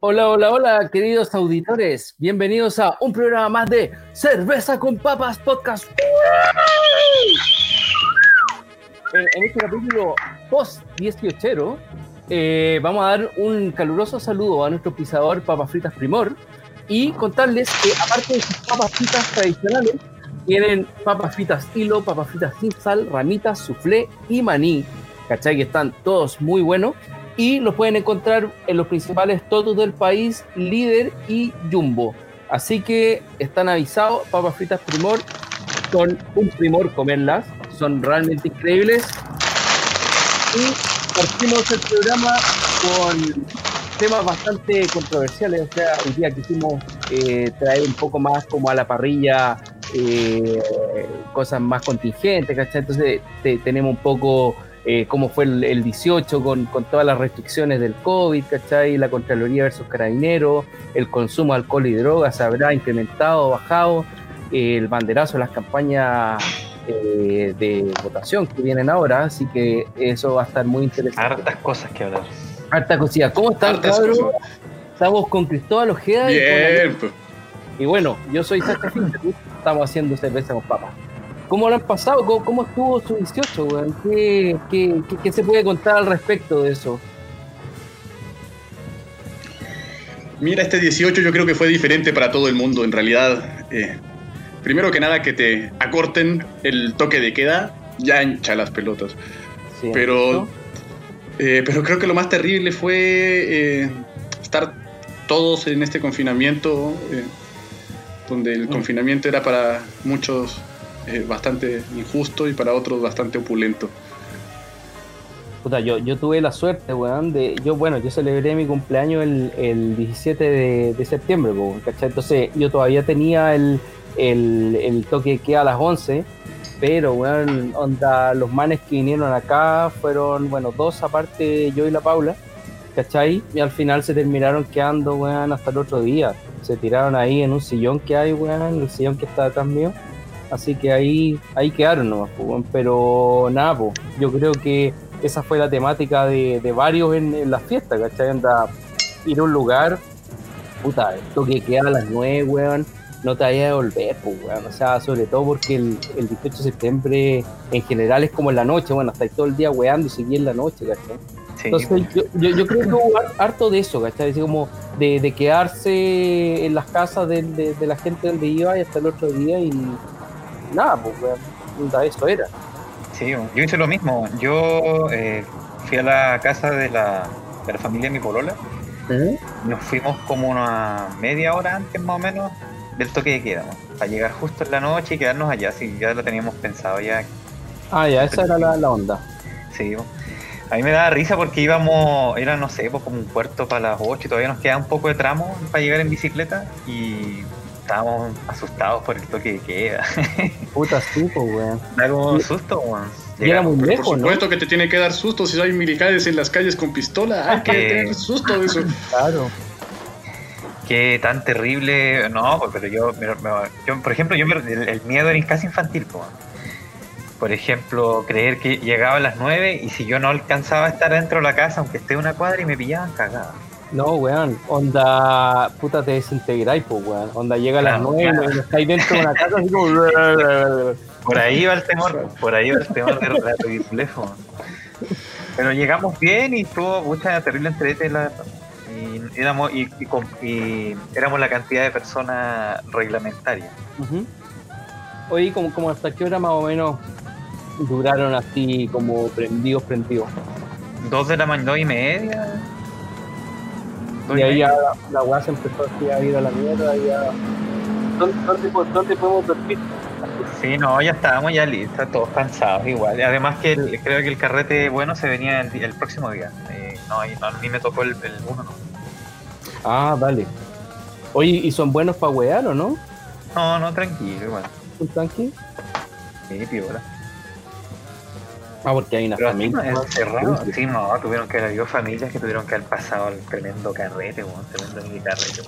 Hola, hola, hola, queridos auditores. Bienvenidos a un programa más de Cerveza con Papas Podcast. En, en este capítulo post 18 eh, vamos a dar un caluroso saludo a nuestro pisador Papas Fritas Primor y contarles que aparte de sus papas fritas tradicionales, tienen papas fritas hilo, papas fritas sin sal, ramitas, soufflé y maní. ¿Cachai? Que están todos muy buenos y los pueden encontrar en los principales totos del país, Líder y Jumbo. Así que están avisados, papas fritas primor, son un primor comerlas, son realmente increíbles. Y partimos el programa con temas bastante controversiales, o sea, hoy día quisimos eh, traer un poco más como a la parrilla eh, cosas más contingentes, ¿cachai? Entonces te- tenemos un poco eh, cómo fue el, el 18 con, con todas las restricciones del COVID, ¿cachai? La Contraloría versus Carabineros, el consumo de alcohol y drogas se habrá incrementado, bajado, eh, el banderazo de las campañas eh, de votación que vienen ahora, así que eso va a estar muy interesante. Hartas cosas que hablar. Harta cosilla. ¿Cómo están, Hartas cabros? cosas. Estamos con Cristóbal Ojeda y con Bien, pues. y bueno, yo soy Sacha estamos haciendo cerveza con papas. ¿Cómo lo han pasado? ¿Cómo, cómo estuvo su 18, weón? ¿Qué, qué, qué- qué se puede contar al respecto de eso? Mira, este 18 yo creo que fue diferente para todo el mundo. En realidad, eh, primero que nada que te acorten el toque de queda, ya hincha las pelotas. Sí, Pero, eh, pero creo que lo más terrible fue eh, estar todos en este confinamiento, donde el Mm. confinamiento era para muchos eh, bastante injusto y para otros bastante opulento. Puta, yo, yo tuve la suerte, weón, de. Yo, bueno, yo celebré mi cumpleaños el, el 17 de, de septiembre, po, ¿cachai? Entonces, yo todavía tenía el, el, el toque queda a las 11, pero, weón, onda, los manes que vinieron acá fueron, bueno, dos aparte yo y la Paula, ¿cachai? Y al final se terminaron quedando, weón, hasta el otro día. Se tiraron ahí en un sillón que hay, weón, el sillón que está detrás mío. Así que ahí, ahí quedaron nomás, weón. pero nada, po, yo creo que esa fue la temática de, de varios en, en las fiestas, ¿cachai? Anda, ir a un lugar, puta, esto que queda a las 9, weón, no te vayas a devolver, pues, weón. O sea, sobre todo porque el, el 18 de septiembre en general es como en la noche, bueno, estáis todo el día weando y seguís en la noche, ¿cachai? Sí, Entonces, yo, yo, yo creo que hubo har- harto de eso, ¿cachai? Así como de, de quedarse en las casas de, de- de la gente donde iba y hasta el otro día y nada, pues, weón, eso era. sí, yo hice lo mismo. Yo eh, fui a la casa de la, de la familia de mi polola. Nos fuimos como una media hora antes más o menos del toque de queda, ¿no? para llegar justo en la noche y quedarnos allá. Sí, ya lo teníamos pensado ya. Ah, ya, esa era la, la onda. Sí, a mí me daba risa porque íbamos, era no sé, pues como un puerto para las 8 y todavía nos queda un poco de tramo para llegar en bicicleta y estábamos asustados por el toque de queda. Puta, pues, weón. Da como susto, weón. Y era muy Por lejos, ¿no? supuesto que te tiene que dar susto si hay militares en las calles con pistola. Hay que tener susto de eso. Claro. Qué tan terrible, no, pero yo, me- me- yo, por ejemplo, yo me- el, el miedo era casi infantil, po. por ejemplo, creer que llegaba a las 9 y si yo no alcanzaba a estar dentro de la casa, aunque esté una cuadra y me pillaban cagada. No, weón. Onda, puta, te desintegráis, pues, weón. Onda, llega a las Claro, 9 claro. estáis dentro de una casa así como... Por ahí va el temor, por ahí va el temor de la po. Pero llegamos bien y estuvo mucha terrible entrete la verdad. y éramos y, y y éramos la cantidad de personas reglamentarias. Ujú. Oye, como, como hasta qué hora más o menos duraron así como prendidos, prendidos. Dos de la mañana, dos y media. Y ahí ya la, weá se empezó así a ir a la mierda y ya... ¿Dónde, dónde, po- dónde podemos dormir? Sí, no, ya estábamos ya listos, todos cansados igual. Además que el- creo que el carrete bueno se venía el, el próximo día. Eh, no, y no, a mí me tocó el, el uno, no. Ah, dale. Oye, ¿y son buenos para wear o no? No, no, tranquilo, bueno. ¿Un tranqui? Sí, piola. Ah, porque hay una Pero familia. Sí, no, tuvieron que haber familias que tuvieron que haber pasado el tremendo carrete, weón. Tremendo carrete.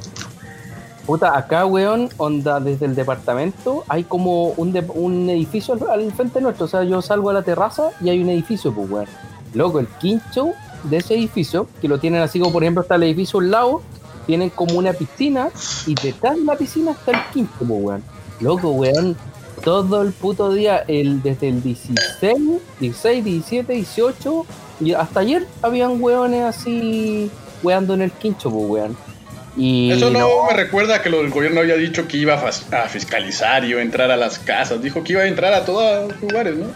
Puta, acá, weón, onda, desde el departamento hay como un, de- un edificio al, al frente nuestro. O sea, yo salgo a la terraza y hay un edificio, pues, weón. Loco, el quincho de ese edificio, que lo tienen así como, por ejemplo, está el edificio al lado, tienen como una piscina y detrás de la piscina está el quincho, pues, weón. Loco, weón, todo el puto día, el, desde el 16, 16, 17, 18 y hasta ayer habían weones así weando en el quincho, pues, weón. Y Eso no, me recuerda que lo del gobierno había dicho que iba a, a fiscalizar y iba a entrar a las casas. Dijo que iba a entrar a todos los lugares, ¿no?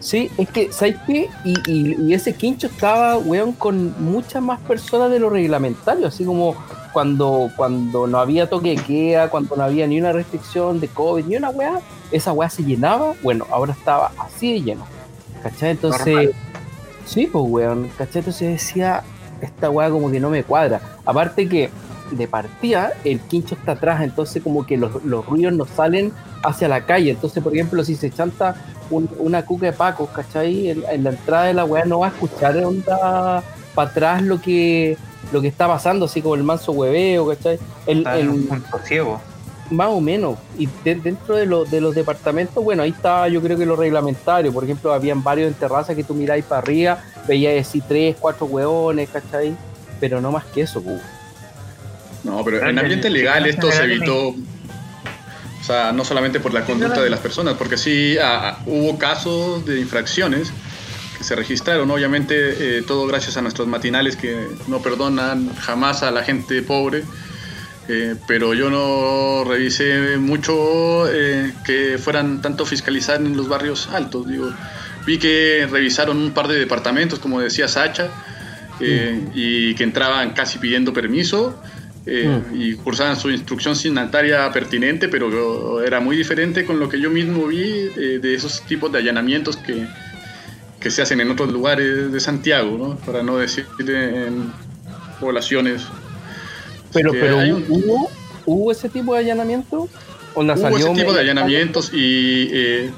Sí, es que, ¿sabes qué? Y, y- y ese quincho estaba, weón, con muchas más personas de lo reglamentario, así como cuando, cuando no había toque de queda, cuando no había ni una restricción de COVID, ni una weá, esa weá se llenaba, bueno, ahora estaba así de lleno, ¿cachai? Entonces, Normal. sí, pues, weón, ¿cachai? Entonces decía, esta weá como que no me cuadra. Aparte que, de partida, el quincho está atrás, entonces como que los, los ruidos no salen hacia la calle, entonces, por ejemplo, si se chanta un- una cuca de Pacos, ¿cachai? En, en la entrada de la weá no va a escuchar onda para atrás lo que lo que está pasando, así como el manso hueveo, ¿cachai? El, Está en el- un punto ciego. más o menos. Y de- dentro de, los de los departamentos, bueno, ahí estaba yo creo que lo reglamentario. Por ejemplo, habían varios en terraza que tú miráis para arriba, veías así tres, cuatro hueones, ¿cachai? Pero no más que eso, pues. No, pero en ambiente legal esto se evitó. O sea, no solamente por la conducta de las personas, porque sí ah, ah, hubo casos de infracciones que se registraron, obviamente eh, todo gracias a nuestros matinales que no perdonan jamás a la gente pobre, eh, pero yo no revisé mucho eh, que fueran tanto fiscalizar en los barrios altos, digo, vi que revisaron un par de departamentos, como decía Sacha, eh, y que entraban casi pidiendo permiso Mm. y cursaban su instrucción signataria pertinente, pero era muy diferente con lo que yo mismo vi de esos tipos de allanamientos que, que se hacen en otros lugares de Santiago, ¿no? para no decir en poblaciones. Pero, que pero hay ¿hubo, ¿hubo ese tipo de allanamiento? ¿Onda Hubo salió ese tipo de allanamientos y eh,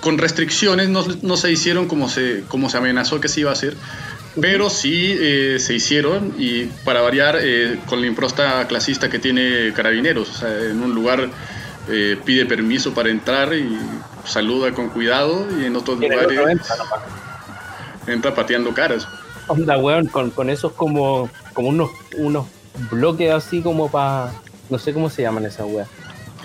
con restricciones no, no se hicieron como se, como se amenazó que se iba a hacer, pero sí eh, se hicieron y para variar eh, con la improsta clasista que tiene Carabineros, o sea, en un lugar eh, pide permiso para entrar y saluda con cuidado y en otros En el otro lugares entra pateando caras. Onda, weón, con, con esos como, como unos, unos bloques así como para. No sé cómo se llaman esas weas.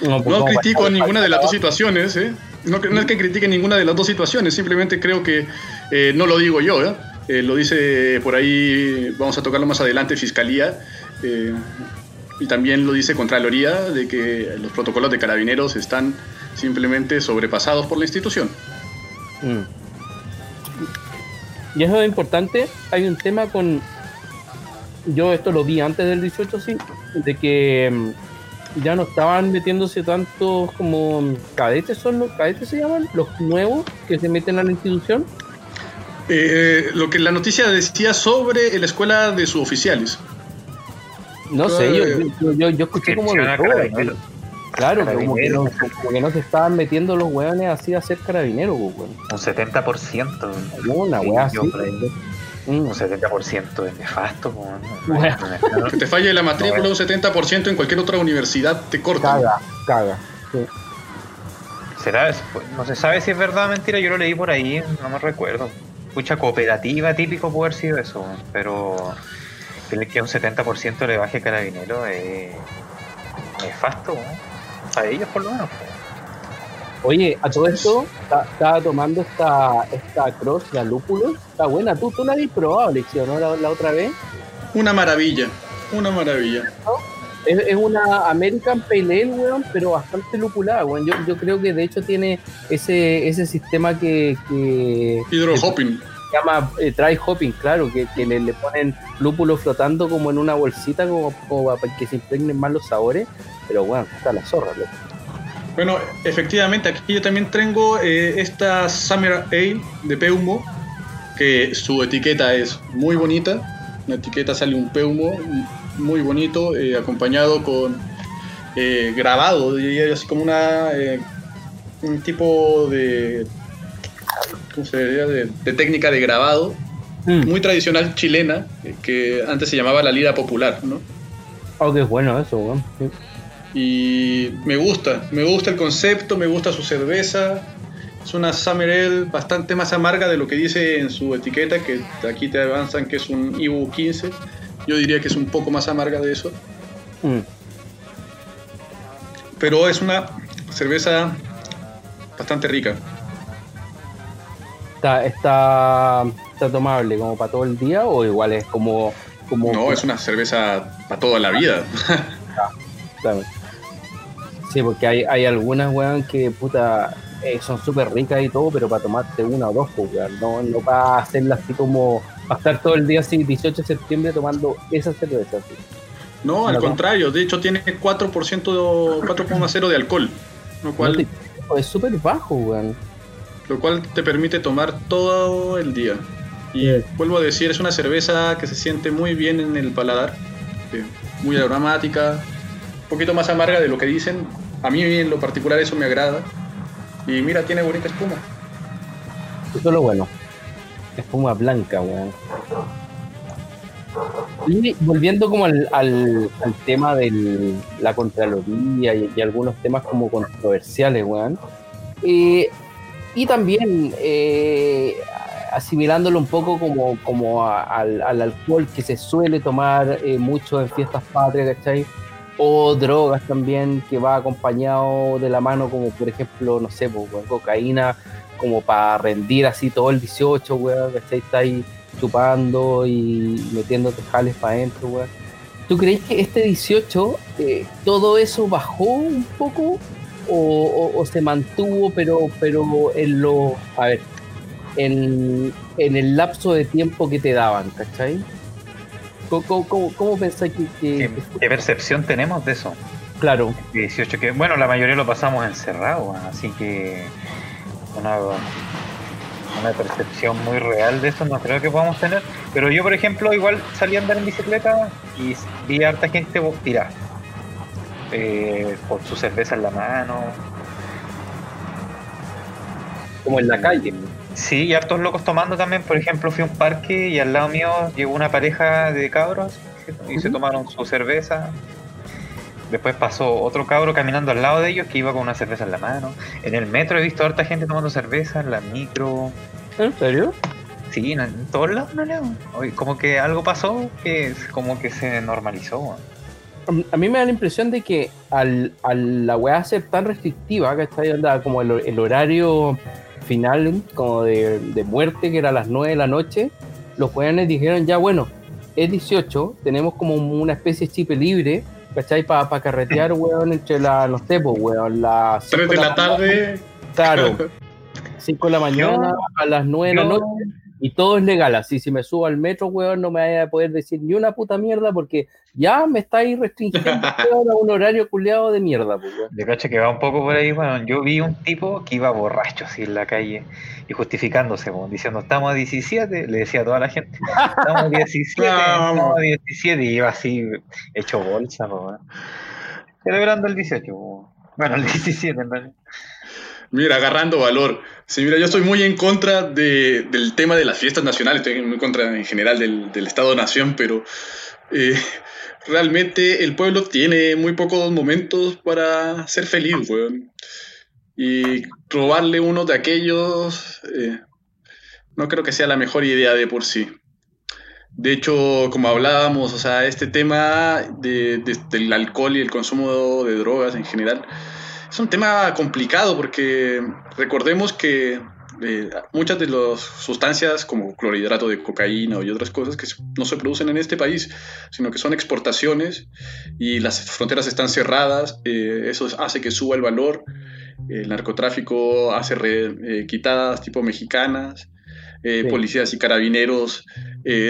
No critico ninguna de las dos situaciones, ¿eh? no, no es que critique ninguna de las dos situaciones, simplemente creo que eh, no lo digo yo, ¿eh? Eh, lo dice por ahí, vamos a tocarlo más adelante, Fiscalía, eh, y también lo dice Contraloría, de que los protocolos de carabineros están simplemente sobrepasados por la institución. Mm. Y eso es importante. Hay un tema con. Yo esto lo vi antes del 18, sí, de que mm, ya no estaban metiéndose tantos como mm, cadetes, son los cadetes se llaman, los nuevos que se meten a la institución. Eh, lo que la noticia decía sobre la escuela de suboficiales. No sé, yo, yo, yo- yo escuché como de todo. Claro, que como que, no, Carabineros. como que no se estaban metiendo los hueones así a ser carabineros, pues, weón. Un 70%. Una Sí, wea así. Mm. Un 70% es nefasto. ¿no? Bueno. Que te falle la matrícula un 70% en cualquier otra universidad, te cortan. Caga, caga. Sí. ¿Será? No se sabe si es verdad o mentira, yo lo leí por ahí, no me recuerdo. Mucha cooperativa típico puede haber sido eso, pero que un 70% le baje carabinero es nefasto, ¿no? A ellos por lo menos. Oye, a todo esto, ta- estaba tomando esta, esta cross, la lúpulo. Está buena, tú, tú la habías probado, Alexio, ¿no? La, la otra vez. Una maravilla, una maravilla. Es, es una American Pale Ale, weón, pero bastante lupulada, weón. Yo, yo creo que de hecho tiene ese, ese sistema que, que Hydrohopping. Se llama eh, hopping, claro, que, le, ponen lúpulo flotando como en una bolsita como, para que se impregnen más los sabores. Pero bueno, está la zorra, loco. Bueno, efectivamente, aquí yo también tengo eh, esta Summer Ale de Peumo, que su etiqueta es muy bonita. La etiqueta sale un Peumo muy bonito, eh, acompañado con eh, grabado, diría así como una, eh, un tipo de, ¿cómo se? De, de técnica de grabado Mm. muy tradicional chilena, que antes se llamaba la lira popular, ¿no? Oh, qué bueno eso, weón. Sí. Y me gusta, me gusta el concepto, me gusta su cerveza. Es una Summer Ale bastante más amarga de lo que dice en su etiqueta, que aquí te avanzan que es un Ibu 15. Yo diría que es un poco más amarga de eso. Mm. Pero es una cerveza bastante rica. Está, está, está tomable como para todo el día o igual es como... como No, es una cerveza para toda la vida. Claro. Sí, porque hay, hay algunas, weón, que puta eh, son súper ricas y todo, pero para tomarte una o dos, pues, weón. No, no para hacerlas así como. Para estar todo el día así, 18 de septiembre, tomando esa cerveza. así. No, al contrario, de hecho tiene 4%, 4,0 de alcohol, lo No cual, te- es súper bajo, weón. Lo cual te permite tomar todo el día. Y vuelvo a decir, es una cerveza que se siente muy bien en el paladar, eh, muy aromática, un poquito más amarga de lo que dicen. A mí en lo particular eso me agrada. Y mira, tiene bonita espuma. Eso es lo bueno. Espuma blanca, weón. Y volviendo como al, al, al tema de la Contraloría y, y algunos temas como controversiales, weón. Eh, y también eh, asimilándolo un poco como, como al, al alcohol que se suele tomar eh, mucho en fiestas patrias, ¿cachai? O drogas también que va acompañado de la mano, como por ejemplo, no sé, cocaína como para rendir así todo el 18, weón, ¿cachai? Está ahí chupando y metiéndote jales para adentro, weón. ¿Tú crees que este 18, eh, todo eso bajó un poco o, o- o se mantuvo, pero, pero en lo, a ver, en, en el lapso de tiempo que te daban, ¿cachai? ¿Cómo, cómo, pensáis que, que- ¿Qué, que- qué percepción tenemos de eso? claro, 18 que, bueno, la mayoría lo pasamos encerrado, así que una, una percepción muy real de eso no creo que podamos tener. Pero yo, por ejemplo, igual salí a andar en bicicleta y vi a harta gente tirar eh, con su cerveza en la mano. como en la calle. Sí, y hartos locos tomando también. Por ejemplo, fui a un parque y al lado mío llegó una pareja de cabros y se tomaron su cerveza. Después pasó otro cabro caminando al lado de ellos que iba con una cerveza en la mano. En el metro he visto harta gente tomando cerveza, en la micro. ¿En serio? Sí, en, en todos lados, no leo. Como que algo pasó que es como que se normalizó. A- mí me da la impresión de que al, al la weá ser tan restrictiva, ¿cachai? Onda, como el, el horario final, como de, de muerte, que era a las 9 de la noche, los weones dijeron, ya bueno, es 18, tenemos como una especie de chip libre, ¿cachai? Para carretear, weón, entre la, no sé, pues, weón, las 3 de la tarde. Claro, 5 de la mañana a las 9 de la noche. Y todo es legal, así si me subo al metro, weón, no me vaya a poder decir ni una puta mierda porque ya me estáis restringiendo a un horario culeado de mierda, pues, weón. Yo cacho que va un poco por ahí, bueno, yo vi un tipo que iba borracho así en la calle y justificándose, weón, diciendo, estamos a 17, le decía a toda la gente, estamos a 17, Vamos. estamos a 17, y iba así hecho bolsa, weón. Celebrando el 18, weón. bueno, el 17 en realidad. Mira, agarrando valor. Sí, mira, yo estoy muy en contra de- del tema de las fiestas nacionales, estoy muy en contra en general del, del Estado-Nación, pero eh, realmente el pueblo tiene muy pocos momentos para ser feliz, weón. Y robarle uno de aquellos eh, no creo que sea la mejor idea de por sí. De hecho, como hablábamos, o sea, este tema de- de- del alcohol y el consumo de drogas en general es un tema complicado porque recordemos que eh, muchas de las sustancias como clorhidrato de cocaína y otras cosas que se- no se producen en este país, sino que son exportaciones y las fronteras están cerradas, eh, eso hace que suba el valor, el narcotráfico hace re- eh, quitadas tipo mexicanas, Sí. policías y carabineros,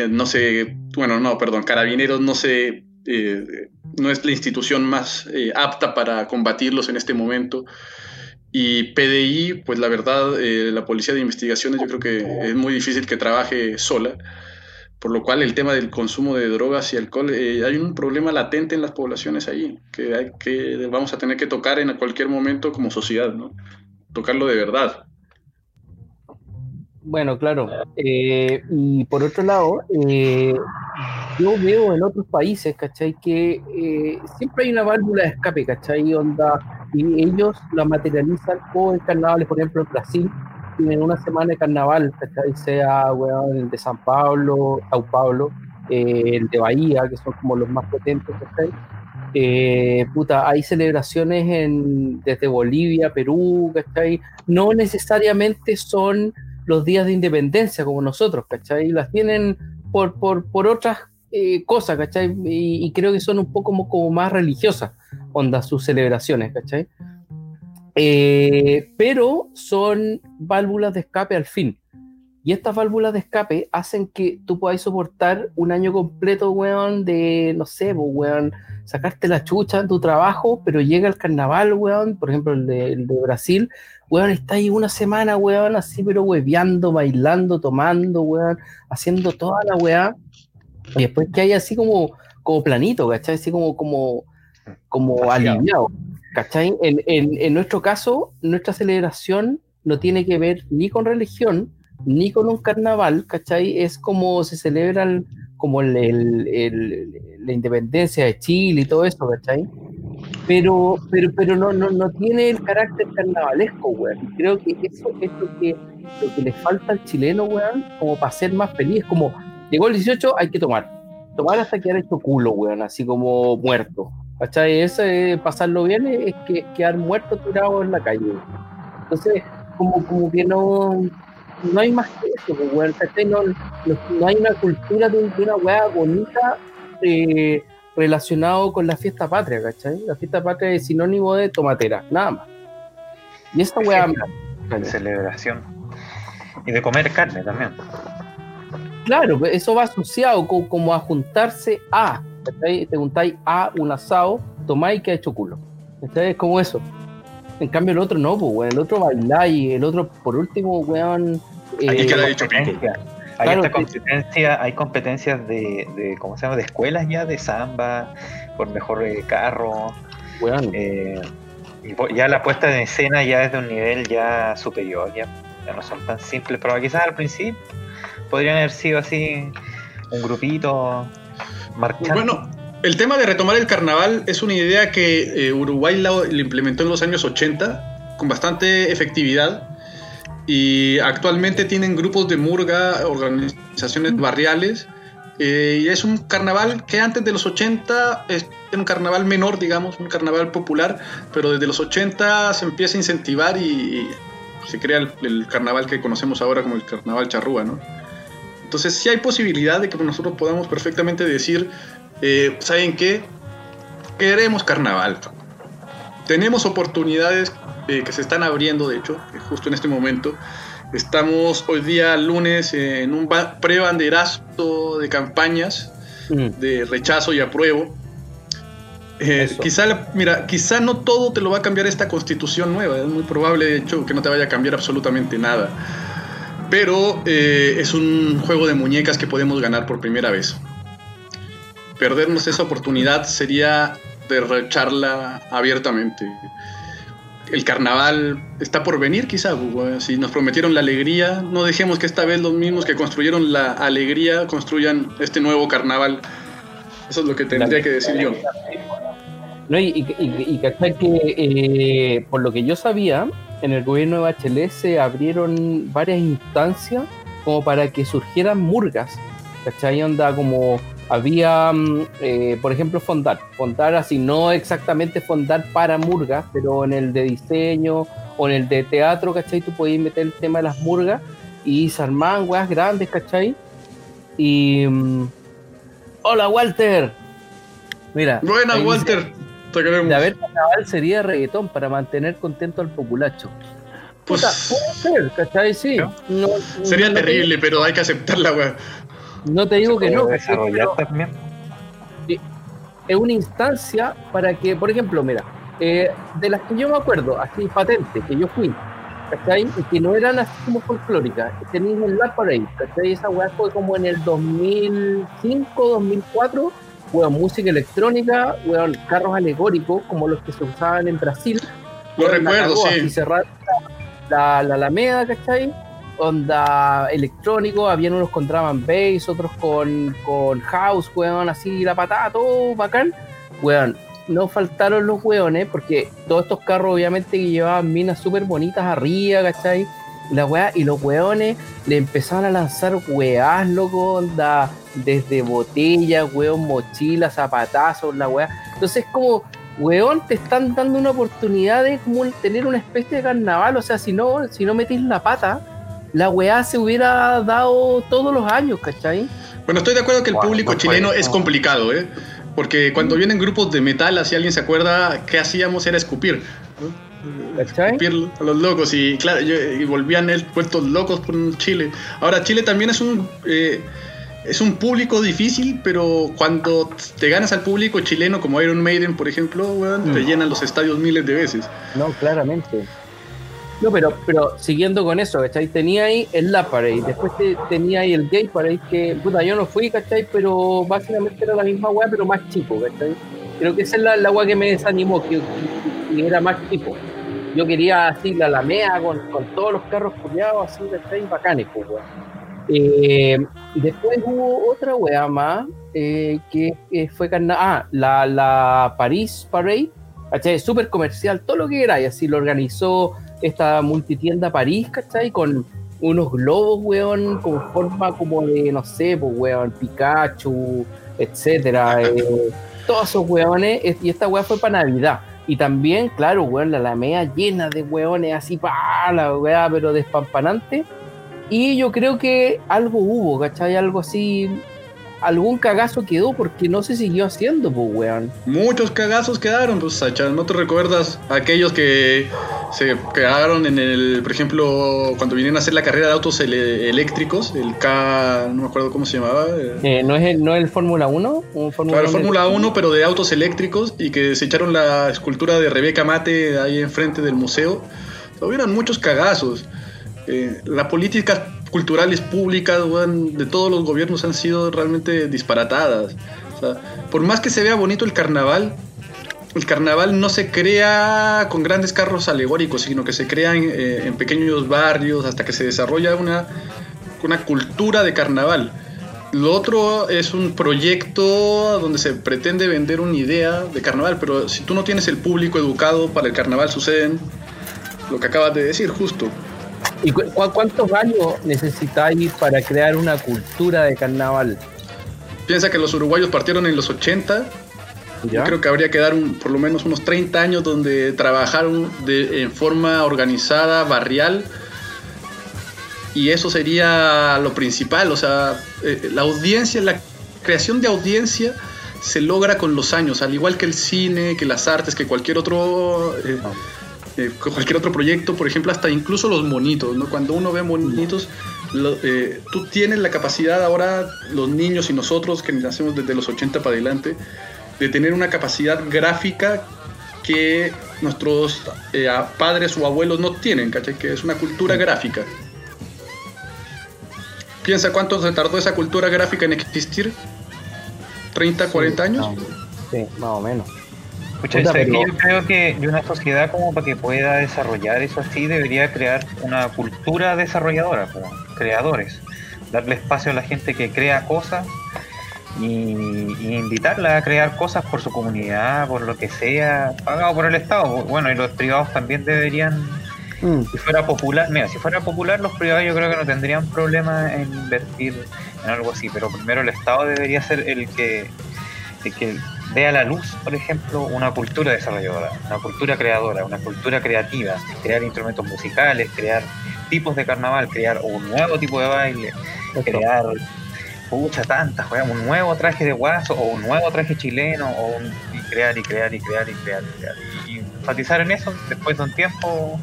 no sé, bueno, no, perdón, carabineros no sé, eh, no es la institución más eh, apta para combatirlos en este momento. Y PDI, pues la verdad, eh, la Policía de Investigaciones yo creo que es muy difícil que trabaje sola. por lo cual el tema del consumo de drogas y alcohol, eh, hay un problema latente en las poblaciones ahí, que, hay, que vamos a tener que tocar en cualquier momento como sociedad, ¿no? Tocarlo de verdad. Bueno, claro. Eh, y por otro lado, eh, yo veo en otros países, ¿cachai? Que eh, siempre hay una válvula de escape, ¿cachai? Onda, y ellos la materializan o en carnavales, por ejemplo, en Brasil, tienen una semana de carnaval, ¿cachai? Sea, el de San Pablo, Sao Paulo, el de Bahía, que son como los más potentes, ¿cachai? puta, hay celebraciones en, desde Bolivia, Perú, ¿cachai? No necesariamente son los días de independencia como nosotros, ¿cachai? Las tienen por, por, por otras eh, cosas, ¿cachai? Y, creo que son un poco como, más religiosas, onda, sus celebraciones, ¿cachai? Eh, pero son válvulas de escape al fin. Y estas válvulas de escape hacen que tú puedas soportar un año completo, weón, de, no sé, pues, weón, sacarte la chucha en tu trabajo, pero llega el carnaval, weón, por ejemplo, el el de Brasil, weón, está ahí una semana, weón, así, pero hueveando, bailando, tomando, weón, haciendo toda la weá. Y después que hay así como, como planito, ¿cachai? Así como, como, como aliviado, ¿cachai? En, en, nuestro caso, nuestra celebración no tiene que ver ni con religión, ni con un carnaval, ¿cachai? Es como se celebran como el, el, la independencia de Chile y todo eso, ¿cachai? Pero, pero, pero no, no, no tiene el carácter carnavalesco, weón. Creo que eso es lo que, lo que le falta al chileno, weón, como para ser más feliz. Como llegó el 18, hay que tomar. Tomar hasta quedar hecho culo, weón, así como muerto. ¿Cachai? Ese pasarlo bien es que quedar muerto tirado en la calle. Entonces, como, como que no, no hay más que eso, weón. No, no, hay una cultura de, una weá bonita. Eh, relacionado con la fiesta patria, ¿cachai? La fiesta patria es sinónimo de tomatera, nada más. Y esta weá. De celebración. Y de comer carne también. Claro, pues, eso va asociado como, a juntarse a. ¿cachai? Te juntáis a un asado, tomáis que ha hecho culo. ¿cachai? Es como eso. En cambio, el otro no, pues, weón. El otro bailáis, el otro, por último, weón. Aquí queda dicho pico. Hay esta competencia, hay competencias de, de, ¿cómo se llama? De escuelas ya, de samba, por mejor eh, carro. Eh, y ya la puesta en escena ya es de un nivel ya superior, ya, ya no son tan simples, pero quizás al principio podrían haber sido así un grupito marcado. Bueno, el tema de retomar el carnaval es una idea que eh, Uruguay lo, implementó en los años 80 con bastante efectividad y actualmente tienen grupos de murga, organizaciones barriales. Eh, y es un carnaval que antes de los 80 es un carnaval menor, digamos, un carnaval popular, pero desde los 80 se empieza a incentivar y, se crea el, carnaval que conocemos ahora como el carnaval charrúa, ¿no? Entonces sí hay posibilidad de que nosotros podamos perfectamente decir, eh, ¿saben qué? Queremos carnaval. Tenemos oportunidades eh, que se están abriendo, de hecho, justo en este momento. Estamos hoy día lunes en un pre-banderazo de campañas mm. de rechazo y apruebo. Eh, quizá, mira, quizá no todo te lo va a cambiar esta constitución nueva, es muy probable de hecho que no te vaya a cambiar absolutamente nada. Pero eh, es un juego de muñecas que podemos ganar por primera vez. Perdernos esa oportunidad sería derrocharla abiertamente el carnaval está por venir, quizá. Pues, si nos prometieron la alegría, no dejemos que esta vez los mismos que construyeron la alegría construyan este nuevo carnaval. Eso es lo que tendría que decir yo. No, y, y, que eh, por lo que yo sabía, en el gobierno de Bachelet se abrieron varias instancias como para que surgieran murgas, ¿cachai? Onda como había, mm, eh, por ejemplo, Fondar. Fondar así, no exactamente Fondar para murgas, pero en el de diseño o en el de teatro, ¿cachai? Tú podías meter el tema de las murgas y se armaban weas grandes, ¿cachai? Y... Mm, Hola, Walter. Mira. Buena, Walter. Te queremos. De haber carnaval sería reggaetón para mantener contento al populacho. Pues, puede ser, ¿cachai? Sí. sería terrible, pero hay que aceptarla, weá. No te digo que no. Desarrollar también. Es una instancia para que, por ejemplo, mira, eh, de las que yo me acuerdo, así patente, que yo fui, ¿cachai? Y que no eran así como folclóricas. Tenías el Lap Parade, ¿cachai? Esa weá fue como en el 2005, 2004. Weón, música electrónica, weón, carros alegóricos como los que se usaban en Brasil. Lo la recuerdo, cagó, sí. así cerrar la, la Alameda, ¿cachai? Onda electrónico, habían unos con drum and bass, otros con, con house, weón, así la patada, todo bacán. Weón, no faltaron los weones, porque todos estos carros obviamente que llevaban minas súper bonitas arriba, ¿cachai? La weá, y los weones le empezaron a lanzar weás, loco, onda, desde botellas, weón, mochilas, zapatazos, la weá. Entonces como, weón, te están dando una oportunidad de como tener una especie de carnaval, o sea, si no, si no metís la pata, la weá se hubiera dado todos los años, ¿cachai? Bueno, estoy de acuerdo que el público no chileno es complicado, ¿eh? Porque cuando vienen grupos de metal, si alguien se acuerda, ¿qué hacíamos? Era escupir. ¿no? ¿Cachai? Escupir a los locos y claro, yo- y volvían él vueltos locos por Chile. Ahora, Chile también es un... eh, es un público difícil, pero cuando te ganas al público chileno, como Iron Maiden, por ejemplo, te Mm. llenan los estadios miles de veces. No, claramente. No, pero, pero siguiendo con eso, ¿cachai? Tenía ahí el La Parade, después te- tenía ahí el Gay Parade, que, puta, yo no fui, ¿cachai? Pero básicamente era la misma weá, pero más chico, ¿cachai? Creo que esa es la, la weá que me desanimó, que, que- era más chico. Yo quería así la Alameda con, con todos los carros culiados, así, ¿cachai? Bacanes, pues, weón. Eh, después hubo otra weá más, eh, que, que fue carna Ah, la, la Paris Parade, ¿cachai? Súper comercial, todo lo que era, y así lo organizó esta multitienda París, ¿cachai? Con unos globos, weón, con forma como de, no sé, pues, weón, Pikachu, etcétera. eh, todos esos weones, es- y esta weá fue para Navidad. Y también, claro, weón, la Alameda llena de weones así, pa, la weá, pero despampanante. Y yo creo que algo hubo, ¿cachai? Algo así, algún cagazo quedó porque no se siguió haciendo, pues, weón. Muchos cagazos quedaron, pues, Sacha. ¿No te recuerdas aquellos que se quedaron en el, por ejemplo, cuando vinieron a hacer la carrera de autos ele- eléctricos, el K, no me acuerdo cómo se llamaba? eh, Eh, ¿No es el, no es el Fórmula 1? ¿Un Fórmula Claro, 1? Fórmula 1, pero de autos eléctricos y que se echaron la escultura de Rebeca Mate ahí enfrente del museo. Hubieron muchos cagazos. Eh, las políticas culturales públicas de todos los gobiernos han sido realmente disparatadas. Por más que se vea bonito el carnaval, el carnaval no se crea con grandes carros alegóricos, sino que se crea en, eh, en pequeños barrios hasta que se desarrolla una, una cultura de carnaval. Lo otro es un proyecto donde se pretende vender una idea de carnaval, pero si tú no tienes el público educado para el carnaval, suceden lo que acabas de decir, justo. ¿Y cu- cu- cuántos años necesitáis para crear una cultura de carnaval? Piensa que los uruguayos partieron en los 80, ¿Ya? yo creo que habría que dar un- por lo menos unos 30 años donde trabajaron de, en forma organizada, barrial, y eso sería lo principal, o sea, eh, la audiencia, la creación de audiencia se logra con los años, al igual que el cine, que las artes, que cualquier otro... eh, eh, cualquier otro proyecto, por ejemplo, hasta incluso los monitos, ¿no? Cuando uno ve monitos, lo- eh, tú tienes la capacidad ahora, los niños y nosotros que nacemos desde los 80 para adelante, de tener una capacidad gráfica que nuestros eh, padres o abuelos no tienen, ¿cachai? Que es una cultura gráfica. Piensa cuánto se tardó esa cultura gráfica en existir. ¿30, 40 años? Sí, más o menos. Pucha, yo creo que una sociedad como para que pueda desarrollar eso así debería crear una cultura desarrolladora, pues, creadores, darle espacio a la gente que crea cosas y, y invitarla a crear cosas por su comunidad, por lo que sea, pagado por el Estado. Bueno, y los privados también deberían, Mm, si fuera popular, mira, si fuera popular los privados yo creo que no tendrían problema en invertir en algo así, pero primero el Estado debería ser el que, el que a la luz, por ejemplo, una cultura desarrolladora, una cultura creadora, una cultura creativa, crear instrumentos musicales, crear tipos de carnaval, crear un nuevo tipo de baile, crear pucha tantas, un nuevo traje de guaso o un nuevo traje chileno o un- y crear y crear y crear y crear y crear. Y enfatizar en eso después de un tiempo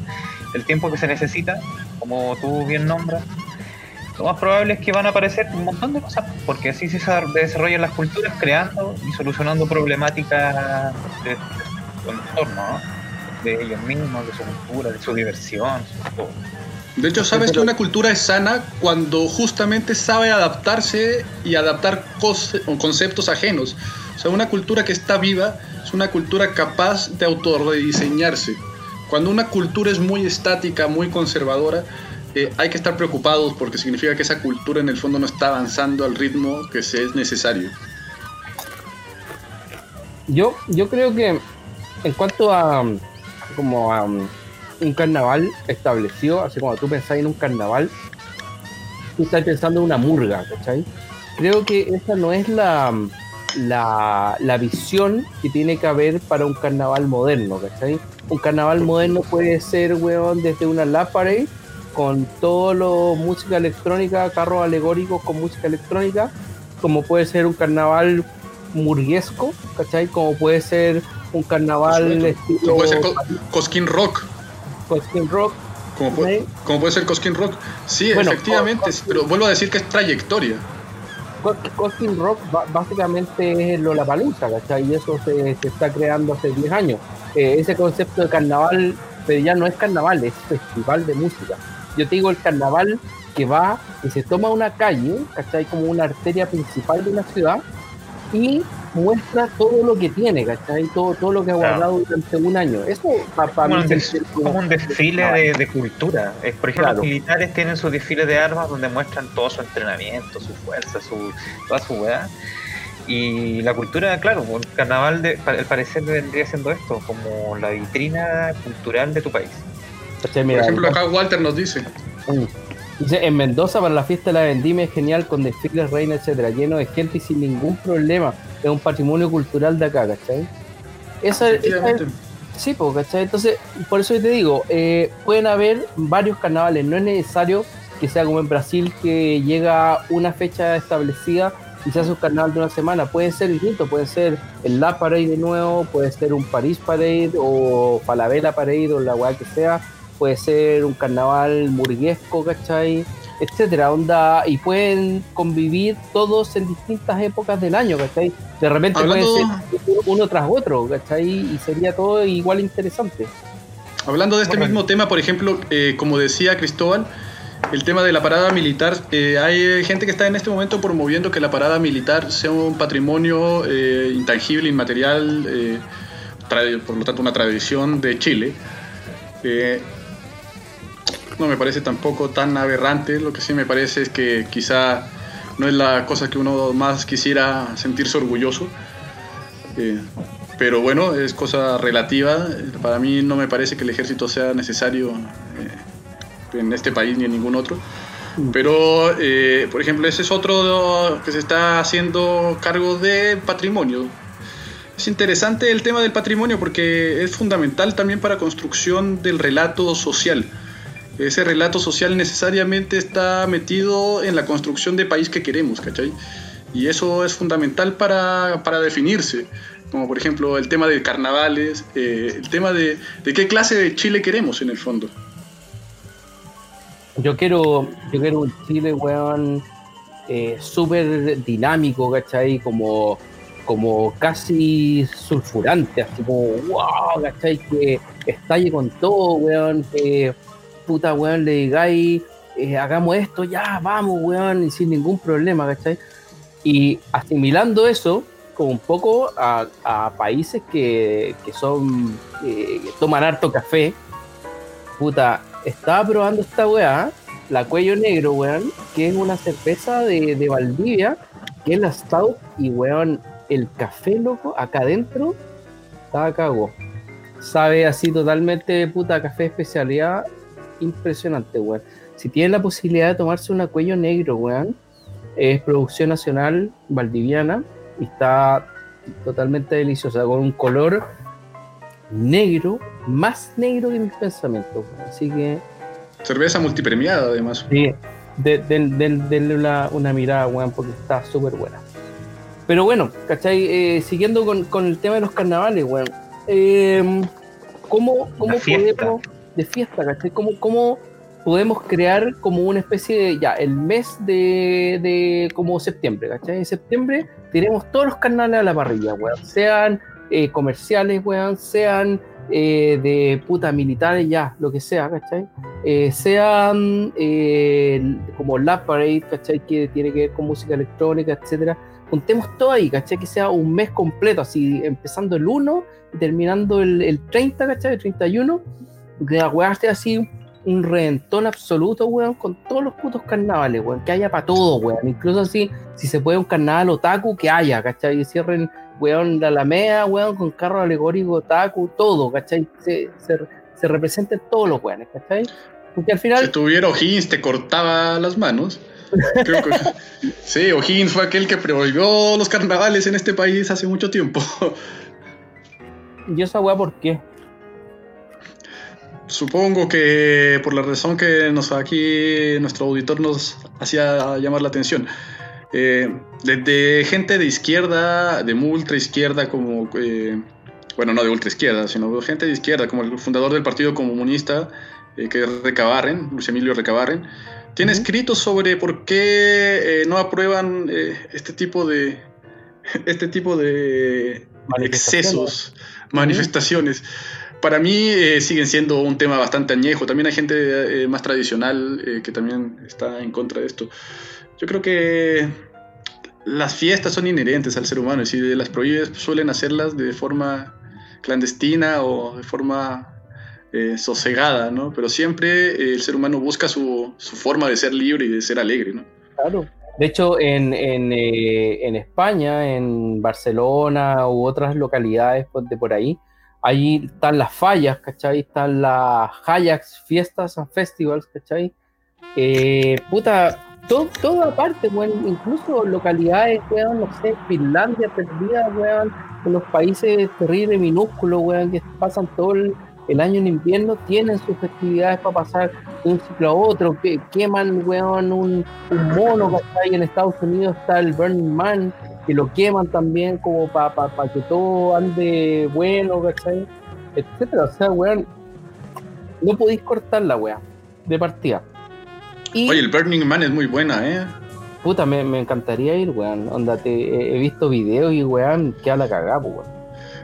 el tiempo que se necesita como tú bien nombras lo más probable es que van a aparecer un montón de cosas porque así se desar- desarrollan las culturas creando y solucionando problemáticas de, de su entorno ¿no? de ellos mismos, de su cultura, de su diversión. De hecho, sabes que una cultura es sana cuando justamente sabe adaptarse y adaptar conceptos ajenos. O sea, una cultura que está viva es una cultura capaz de autorrediseñarse. Cuando una cultura es muy estática, muy conservadora, eh, hay que estar preocupados porque significa que esa cultura en el fondo no está avanzando al ritmo que se es necesario. Yo, yo creo que en cuanto a como a un carnaval establecido, así como tú pensás en un carnaval, tú estás pensando en una murga, ¿cachai? Creo que esa no es la, la, la, visión que tiene que haber para un carnaval moderno, ¿cachai? Un carnaval moderno puede ser, weón, desde una lap con todo lo música electrónica, carros alegóricos con música electrónica, como puede ser un carnaval murguesco, ¿cachai? Como puede ser un carnaval estilo... Como puede ser Cosquín Rock. Cosquín Rock. Como puede, como puede ser Cosquín Rock. Sí, efectivamente, pero vuelvo a decir que es trayectoria. Cosquín Rock básicamente es Lollapalooza, ¿cachai? Y eso se, está creando hace 10 años. Eh, ese concepto de carnaval, pero ya no es carnaval, es festival de música. Yo te digo el carnaval que va, y se toma una calle, ¿cachai? Como una arteria principal de una ciudad, y muestra todo lo que tiene, ¿cachai? Todo, todo lo que ha guardado durante un año. Eso para, como, un como un desfile de, cultura. por ejemplo, los militares tienen su desfile de armas donde muestran todo su entrenamiento, su fuerza, su, toda su weá. Y la cultura, claro, el carnaval, de, al parecer, vendría siendo esto, como la vitrina cultural de tu país. Por ejemplo, acá Walter nos dice. Mm. Dice, en Mendoza para la fiesta de la vendimia es genial con desfiles, reina, etcétera, lleno de gente y sin ningún problema. Es un patrimonio cultural de acá, ¿cachai? Esa, es, sí, pues, ¿cachai? Entonces, por eso te digo, eh, pueden haber varios carnavales, no es necesario que sea como en Brasil, que llega una fecha establecida y se hace un carnaval de una semana. Puede ser distinto, puede ser el La Parade de nuevo, puede ser un París Parade o Palavela Parade o la weá que sea puede ser un carnaval murguesco, ¿cachai? etcétera, onda, y pueden convivir todos en distintas épocas del año, ¿cachai? De repente puede ser uno tras otro, ¿cachai? Y sería todo igual interesante. Hablando de este mismo tema, por ejemplo, eh, como decía Cristóbal, el tema de la parada militar, eh, hay gente que está en este momento promoviendo que la parada militar sea un patrimonio eh, intangible, inmaterial, por lo tanto una tradición de Chile no me parece tampoco tan aberrante, lo que sí me parece es que quizá no es la cosa que uno más quisiera sentirse orgulloso. Eh, pero bueno, es cosa relativa. Para mí no me parece que el ejército sea necesario eh, en este país ni en ningún otro. Pero, eh, por ejemplo, ese es otro que se está haciendo cargo de patrimonio. Es interesante el tema del patrimonio porque es fundamental también para construcción del relato social ese relato social necesariamente está metido en la construcción de país que queremos, ¿cachai? Y eso es fundamental para, definirse, como por ejemplo el tema de carnavales, eh, el tema de, qué clase de Chile queremos en el fondo. Yo quiero, yo quiero un Chile, weón, eh, súper dinámico, ¿cachai? Como, como casi sulfurante, así como, wow, ¿cachai? Que estalle con todo, weón, que puta, weón, le digáis, eh, hagamos esto, ya, vamos, weón, y sin ningún problema, ¿cachai? Y asimilando eso, como un poco a, países que, son, que toman harto café, puta, estaba probando esta weá, la Cuello Negro, weón, que es una cerveza de, de Valdivia, que es la Stout, y weón, el café, loco, acá adentro, estaba cago. Sabe así totalmente puta café especialidad impresionante, weón. Si tienen la posibilidad de tomarse una cuello negro, weón, es producción nacional valdiviana y está totalmente deliciosa, con un color negro, más negro que mis pensamientos. Así que. Cerveza multipremiada, además. Sí, denle una, mirada, weón, porque está súper buena. Pero bueno, ¿cachai? Eh, siguiendo con, el tema de los carnavales, weón. Eh, ¿Cómo, cómo podemos de fiesta, ¿cachai? ¿Cómo, ¿Cómo, podemos crear como una especie de, ya, el mes de, de como septiembre, ¿cachai? En septiembre tenemos todos los canales a la parrilla, weón, sean eh, comerciales, weón, sean eh, de puta militares, ya, lo que sea, ¿cachai? Eh, sean eh, como Lab Parade, ¿cachai? Que tiene que ver con música electrónica, etcétera. Juntemos todo ahí, ¿cachai? Que sea un mes completo, así, empezando el 1 y terminando el, el 30, ¿cachai? El 31. Weá esté así un reventón absoluto, weón, con todos los putos carnavales, weón, que haya para todo, weón, incluso así, si se puede un carnaval otaku, que haya, ¿cachai? Y cierren, weón, la Alameda, weón, con carro alegórico otaku, todo, ¿cachai? Se, se, se representen todos los weones, ¿cachai? Porque al final... Si tuviera O'Higgins te cortaba las manos. Creo que, sí, O'Higgins fue aquel que prohibió los carnavales en este país hace mucho tiempo. ¿Y esa weá por qué? Supongo que por la razón que nos aquí nuestro auditor nos hacía llamar la atención. Eh, desde gente de izquierda, de ultra izquierda, como, eh, bueno, no de ultra izquierda, sino gente de izquierda, como el fundador del Partido Comunista, eh, que es Recabarren, Luis Emilio Recabarren, tiene Ujú. escritos sobre por qué eh, no aprueban eh, este tipo de este tipo de excesos, manifestaciones. Para mí eh, siguen siendo un tema bastante añejo. También hay gente eh, más tradicional eh, que también está en contra de esto. Yo creo que las fiestas son inherentes al ser humano y si las prohíbes suelen hacerlas de forma clandestina o de forma eh, sosegada, ¿no? Pero siempre eh, el ser humano busca su, su forma de ser libre y de ser alegre, ¿no? Claro. De hecho, en, en, eh, en España, en Barcelona u otras localidades pues, de por ahí, ahí están las fallas, ¿cachai? Están las Hayaks, fiestas and festivals, ¿cachai? Eh, puta, to- toda parte, weón, incluso localidades, weón, no sé, Finlandia perdida, weón, los países terribles, minúsculos, weón, que pasan todo el, el año en invierno, tienen sus festividades para pasar de un ciclo a otro, que queman, weón, un, un mono, ¿cachai? En Estados Unidos está el Burning Man, que lo queman también como para que todo ande bueno, ¿cachai? Etcétera, o sea, weón, no podéis cortar la weá de partida. Y, Oye, el Burning Man es muy buena, ¿eh? puta, me, me encantaría ir, weón. Onda, te, he, he visto videos y weón, queda la cagada, pues, weón.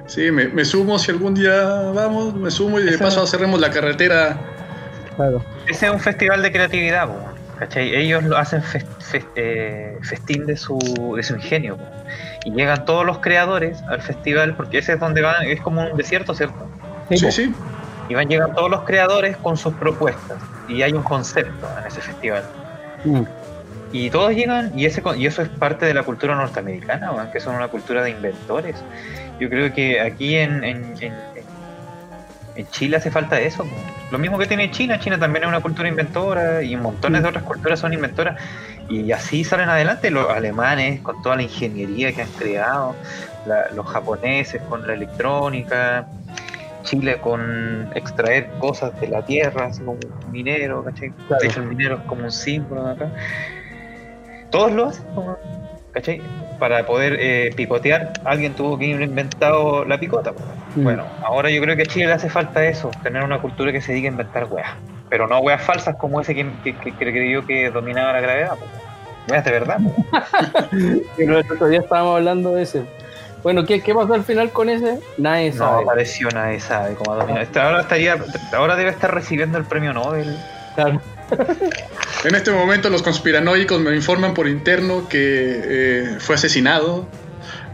Sí, me, me sumo si algún día vamos, me sumo y de paso cerremos la carretera. Claro. Ese es un festival de creatividad, po, ¿cachai? Ellos lo hacen fes- fes- eh, festín de su, de su ingenio. po. Y llegan todos los creadores al festival, porque ese es donde van, es como un desierto, ¿cierto? Sí, Sí, sí. Y van llegan todos los creadores con sus propuestas. Y hay un concepto en ese festival. Mm. Y todos llegan, y, ese, y eso es parte de la cultura norteamericana, que son una cultura de inventores. Yo creo que aquí en, en, en- en- Chile hace falta eso. po. Lo mismo que tiene China, China también es una cultura inventora y montones de otras culturas son inventoras. Y así salen adelante los alemanes con toda la ingeniería que han creado, la- los japoneses con la electrónica, Chile con extraer cosas de la tierra, así como un minero, ¿cachai? Claro. El minero es como un símbolo acá. Todos lo hacen, po, ¿cachai? Para poder eh, picotear, alguien tuvo que haber inventado la picota. Mm. Bueno, ahora yo creo que a Chile le hace falta eso, tener una cultura que se dedique a inventar weas. Pero no weas falsas como ese que, que, que- que creyó que dominaba la gravedad. Weas de verdad. Pero el otro día estábamos hablando de ese. Bueno, ¿qué, qué pasó al final con ese? Nadie No sabe. apareció nadie sabe cómo ha dominado. Este Ahora, estaría, ahora debe estar recibiendo el premio Nobel. Claro. En este momento los conspiranoicos me informan por interno que eh, fue asesinado.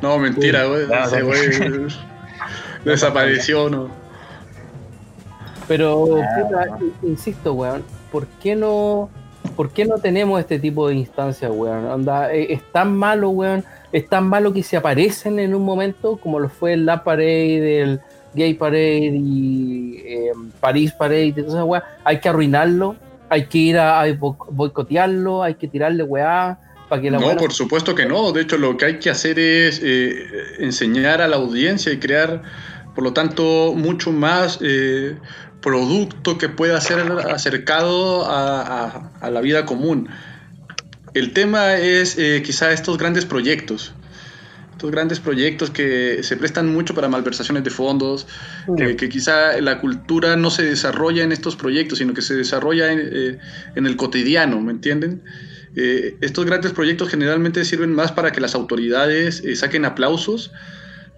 No, mentira, güey. claro. Güey desapareció, ¿no? Pero, Ah, puta, insisto, weón, ¿por qué no, por qué no tenemos este tipo de instancias, weón? Onda, eh, es tan malo, weón, es tan malo que se aparecen en un momento como lo fue el La Parade, el Gay Parade y eh, París Parade y weas. Hay que arruinarlo, hay que ir a, a bo- boicotearlo, hay que tirarle weá para que la No, por supuesto que no. De hecho, lo que hay que hacer es eh, enseñar a la audiencia y crear, por lo tanto, mucho más eh, producto que pueda ser acercado a, a- a la vida común. El tema es eh, quizá estos grandes proyectos. Estos grandes proyectos que se prestan mucho para malversaciones de fondos, que, que quizá la cultura no se desarrolla en estos proyectos, sino que se desarrolla en, eh, en el cotidiano, ¿me entienden? Eh, estos grandes proyectos generalmente sirven más para que las autoridades eh, saquen aplausos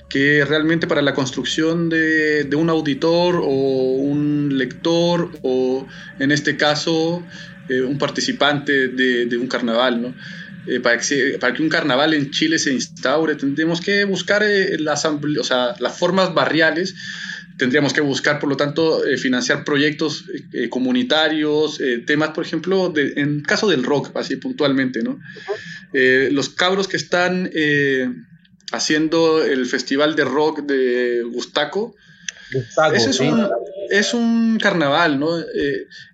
que realmente para la construcción de, de un auditor o un lector o en este caso eh, un participante de, de, un carnaval, ¿no? Eh, para, que, para, que, un carnaval en Chile se instaure, tendríamos que buscar eh, las, o sea, las formas barriales tendríamos que buscar, por lo tanto, eh, financiar proyectos eh, comunitarios, eh, temas, por ejemplo, de, en caso del rock, así puntualmente, ¿no? los cabros que están haciendo el festival de rock de Gustaco, Ese es, un, es, un, carnaval, ¿no?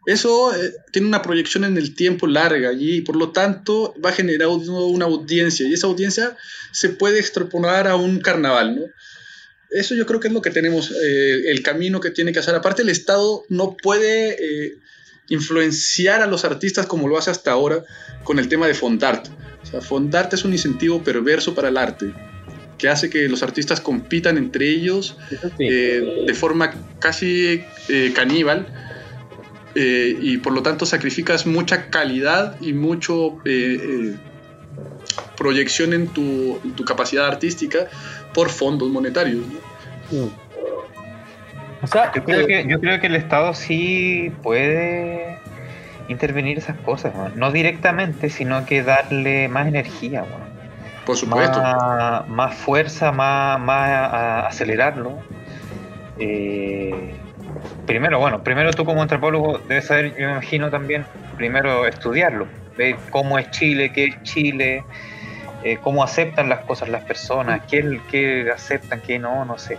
eso tiene una proyección en el tiempo larga y por lo tanto va a generar una audiencia y esa audiencia se puede extrapolar a un carnaval, ¿no? Eso yo creo que es lo que tenemos, eh, el camino que tiene que hacer. Aparte, el Estado no puede eh, influenciar a los artistas como lo hace hasta ahora con el tema de Fondart. O sea, Fondart es un incentivo perverso para el arte, que hace que los artistas compitan entre ellos eh, de forma casi caníbal. y por lo tanto sacrificas mucha calidad y mucho proyección en tu, en tu capacidad artística por fondos monetarios. O sea, yo creo, que, yo creo que el Estado sí puede intervenir esas cosas, no directamente, sino que darle más energía, por supuesto, más, fuerza, más, más acelerarlo. Eh, primero, bueno, primero tú como antropólogo debes saber, yo me imagino también, primero estudiarlo, ver cómo es Chile, qué es Chile, eh, cómo aceptan las cosas las personas, qué, qué aceptan, qué no, no sé.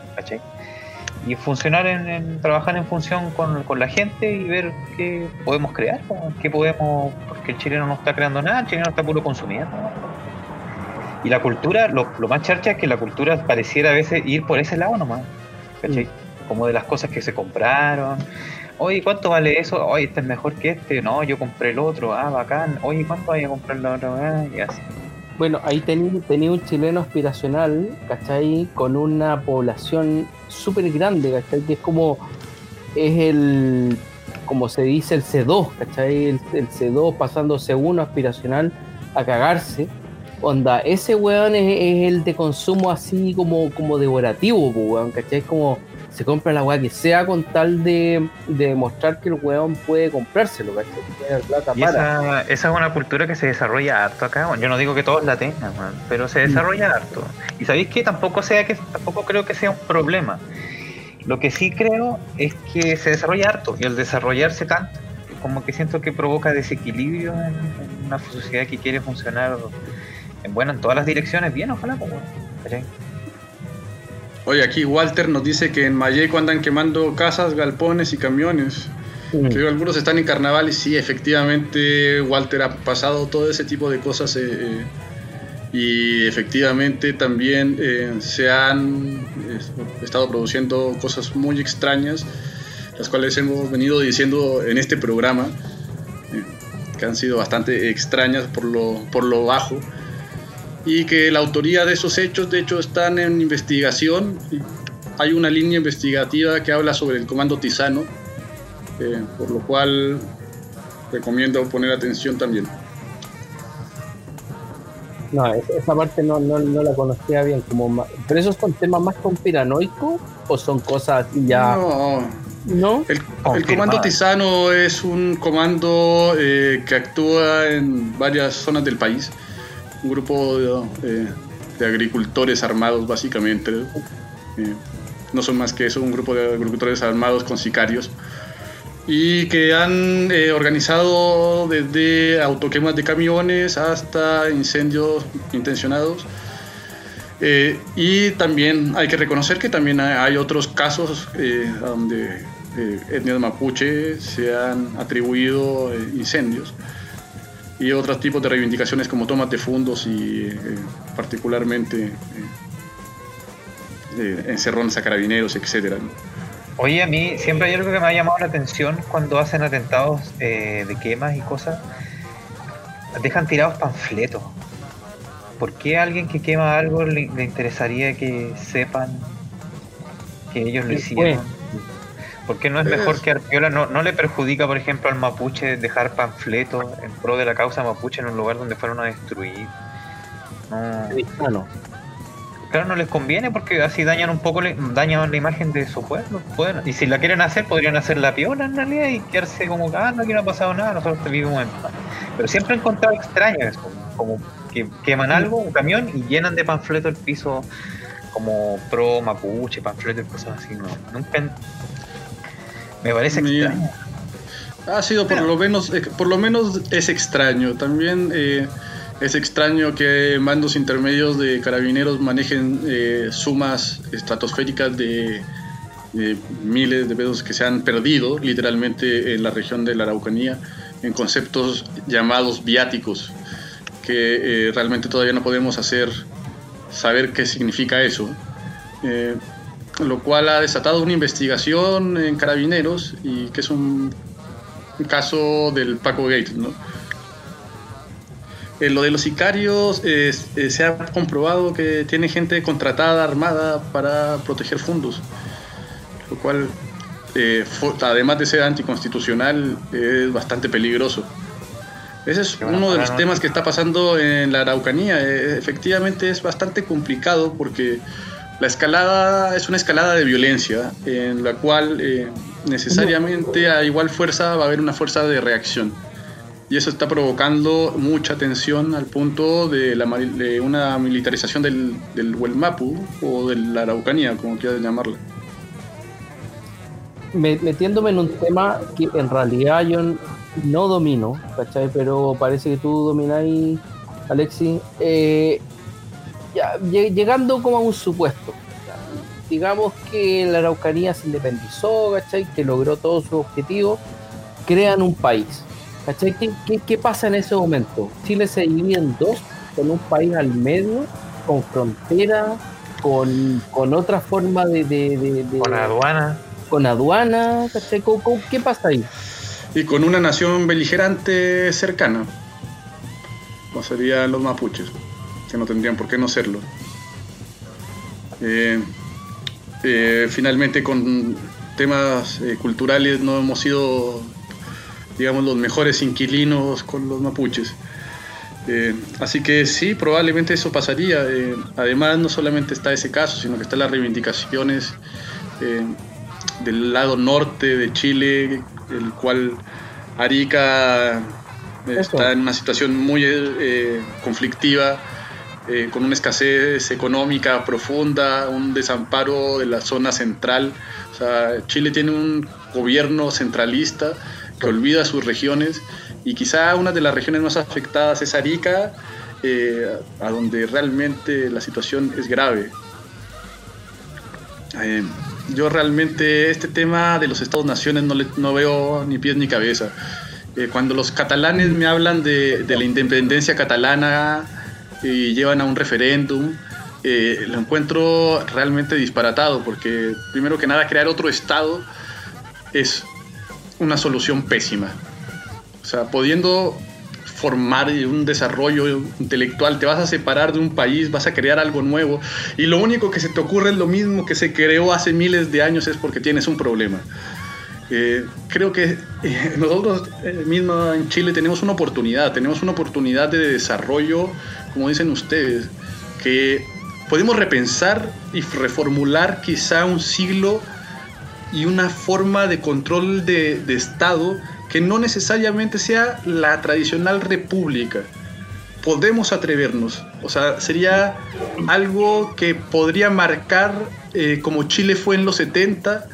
Y funcionar en, trabajar en función con, con, la gente y ver qué podemos crear, qué podemos, porque el chileno no está creando nada, el chileno está puro consumiendo. Y la cultura, lo, lo, más charcha es que la cultura pareciera a veces ir por ese lado nomás, ¿cachai? Mm. Como de las cosas que se compraron. Oye, ¿cuánto vale eso? Oye, este es mejor que este. No, yo compré el otro. Ah, bacán. Oye, ¿cuánto vaya a comprar el otro? Ah, y así. Bueno, ahí tenía un chileno aspiracional, ¿cachai? Con una población súper grande, ¿cachai? Que es como, es el, como se dice, el C2, ¿cachai? El, C2 pasando C1 aspiracional a cagarse. Onda, ese weón es, el de consumo así como, como devorativo, weón, ¿cachai? Es como se compra la weá que sea con tal de, demostrar que el weón puede comprárselo, Plata Esa, es una cultura que se desarrolla harto acá, yo no digo que todos la tengan, pero se desarrolla harto. Y sabéis que tampoco sea que tampoco creo que sea un problema. Lo que sí creo es que se desarrolla harto y al desarrollarse tanto, como que siento que provoca desequilibrio en, una sociedad que quiere funcionar en bueno en todas las direcciones bien, ojalá, pues, Oye, aquí Walter nos dice que en Mayeco andan quemando casas, galpones y camiones. Que algunos están en carnaval y sí, efectivamente Walter ha pasado todo ese tipo de cosas eh, eh, y efectivamente también eh, se han estado produciendo cosas muy extrañas, las cuales hemos venido diciendo en este programa, que han sido bastante extrañas por lo, por lo bajo y que la autoría de esos hechos de hecho están en investigación. Hay una línea investigativa que habla sobre el comando Tizano, eh, por lo cual recomiendo poner atención también. No, esa parte no, no, no la conocía bien. Como ¿Pero esos son temas más conspiranoicos o son cosas ya.? No. ¿No? El, el comando Tizano es un comando eh, que actúa en varias zonas del país un grupo de, agricultores armados básicamente. Eh, no son más que eso, un grupo de agricultores armados con sicarios. Y que han eh, organizado desde autoquemas de camiones hasta incendios intencionados. Eh, y también hay que reconocer que también hay otros casos donde etnias mapuche se han atribuido incendios y otros tipos de reivindicaciones como tomas de fondos y eh, particularmente eh, encerrones a carabineros, etcétera. Oye, a mí siempre hay algo que me ha llamado la atención cuando hacen atentados eh, de quemas y cosas. Dejan tirados panfletos. ¿Por qué a alguien que quema algo le, interesaría que sepan que ellos lo hicieron? ¿Por qué no es mejor que Arpiola no, no le perjudica, por ejemplo, al mapuche dejar panfletos en pro de la causa mapuche en un lugar donde fueron a destruir? No. claro, no les conviene porque así dañan un poco, dañan la imagen de su pueblo. y si la quieren hacer, podrían hacer la piola en realidad y quedarse como, ah, no, aquí no ha pasado nada, nosotros vivimos en paz. Pero siempre he encontrado extraño eso, como que queman algo, un camión, y llenan de panfleto el piso como pro mapuche, panfleto y cosas así. No, nunca. Me parece extraño. Ha sido por lo menos, eh, por lo menos es extraño. También eh, es extraño que mandos intermedios de carabineros manejen eh, sumas estratosféricas de, miles de pesos que se han perdido literalmente en la región de la Araucanía en conceptos llamados viáticos, que realmente todavía no podemos hacer saber qué significa eso. Lo cual ha desatado una investigación en carabineros y que es un caso del Paco Gate, ¿no? En lo de los sicarios eh, se ha comprobado que tiene gente contratada, armada para proteger fondos, lo cual, eh, además de ser anticonstitucional, es bastante peligroso. Ese es uno de los temas que está pasando en la Araucanía. Eh, efectivamente es bastante complicado porque la escalada es una escalada de violencia en la cual necesariamente a igual fuerza va a haber una fuerza de reacción. Y eso está provocando mucha tensión al punto de, la, una militarización del, del Huelmapu o de la Araucanía, como quieras llamarla. Metiéndome en un tema que en realidad yo no domino, ¿cachai? Pero parece que tú domináis, Alexi. Eh, ya, llegando como a un supuesto digamos que la Araucanía se independizó, ¿cachai? Que logró todos sus objetivos, crean un país. ¿Cachai? ¿Qué, pasa en ese momento? Chile se divide en dos, con un país al medio, con frontera, con, otra forma de, Con aduana. Con aduana, ¿cachai? qué pasa ahí? Y con una nación beligerante cercana, como serían los mapuches, que no tendrían por qué no serlo. Eh, eh, finalmente con temas eh, culturales no hemos sido, digamos, los mejores inquilinos con los mapuches. Así que sí, probablemente eso pasaría. además, no solamente está ese caso, sino que están las reivindicaciones del lado norte de Chile, el cual Arica está en una situación muy conflictiva eh, con una escasez económica profunda, un desamparo de la zona central. O sea, Chile tiene un gobierno centralista que olvida sus regiones y quizá una de las regiones más afectadas es Arica, eh, a donde realmente la situación es grave. Eh, yo realmente este tema de los Estados-naciones no, no veo ni pies ni cabeza. cuando los catalanes me hablan de, de la independencia catalana, y llevan a un referéndum, eh, lo encuentro realmente disparatado, porque primero que nada crear otro Estado es una solución pésima. O sea, pudiendo formar un desarrollo intelectual, te vas a separar de un país, vas a crear algo nuevo y lo único que se te ocurre es lo mismo que se creó hace miles de años es porque tienes un problema. Eh, creo que eh, nosotros mismos en Chile tenemos una oportunidad, tenemos una oportunidad de desarrollo como dicen ustedes, que podemos repensar y reformular quizá un siglo y una forma de control de, Estado que no necesariamente sea la tradicional república. Podemos atrevernos, o sea, sería algo que podría marcar eh, como Chile fue en los 70,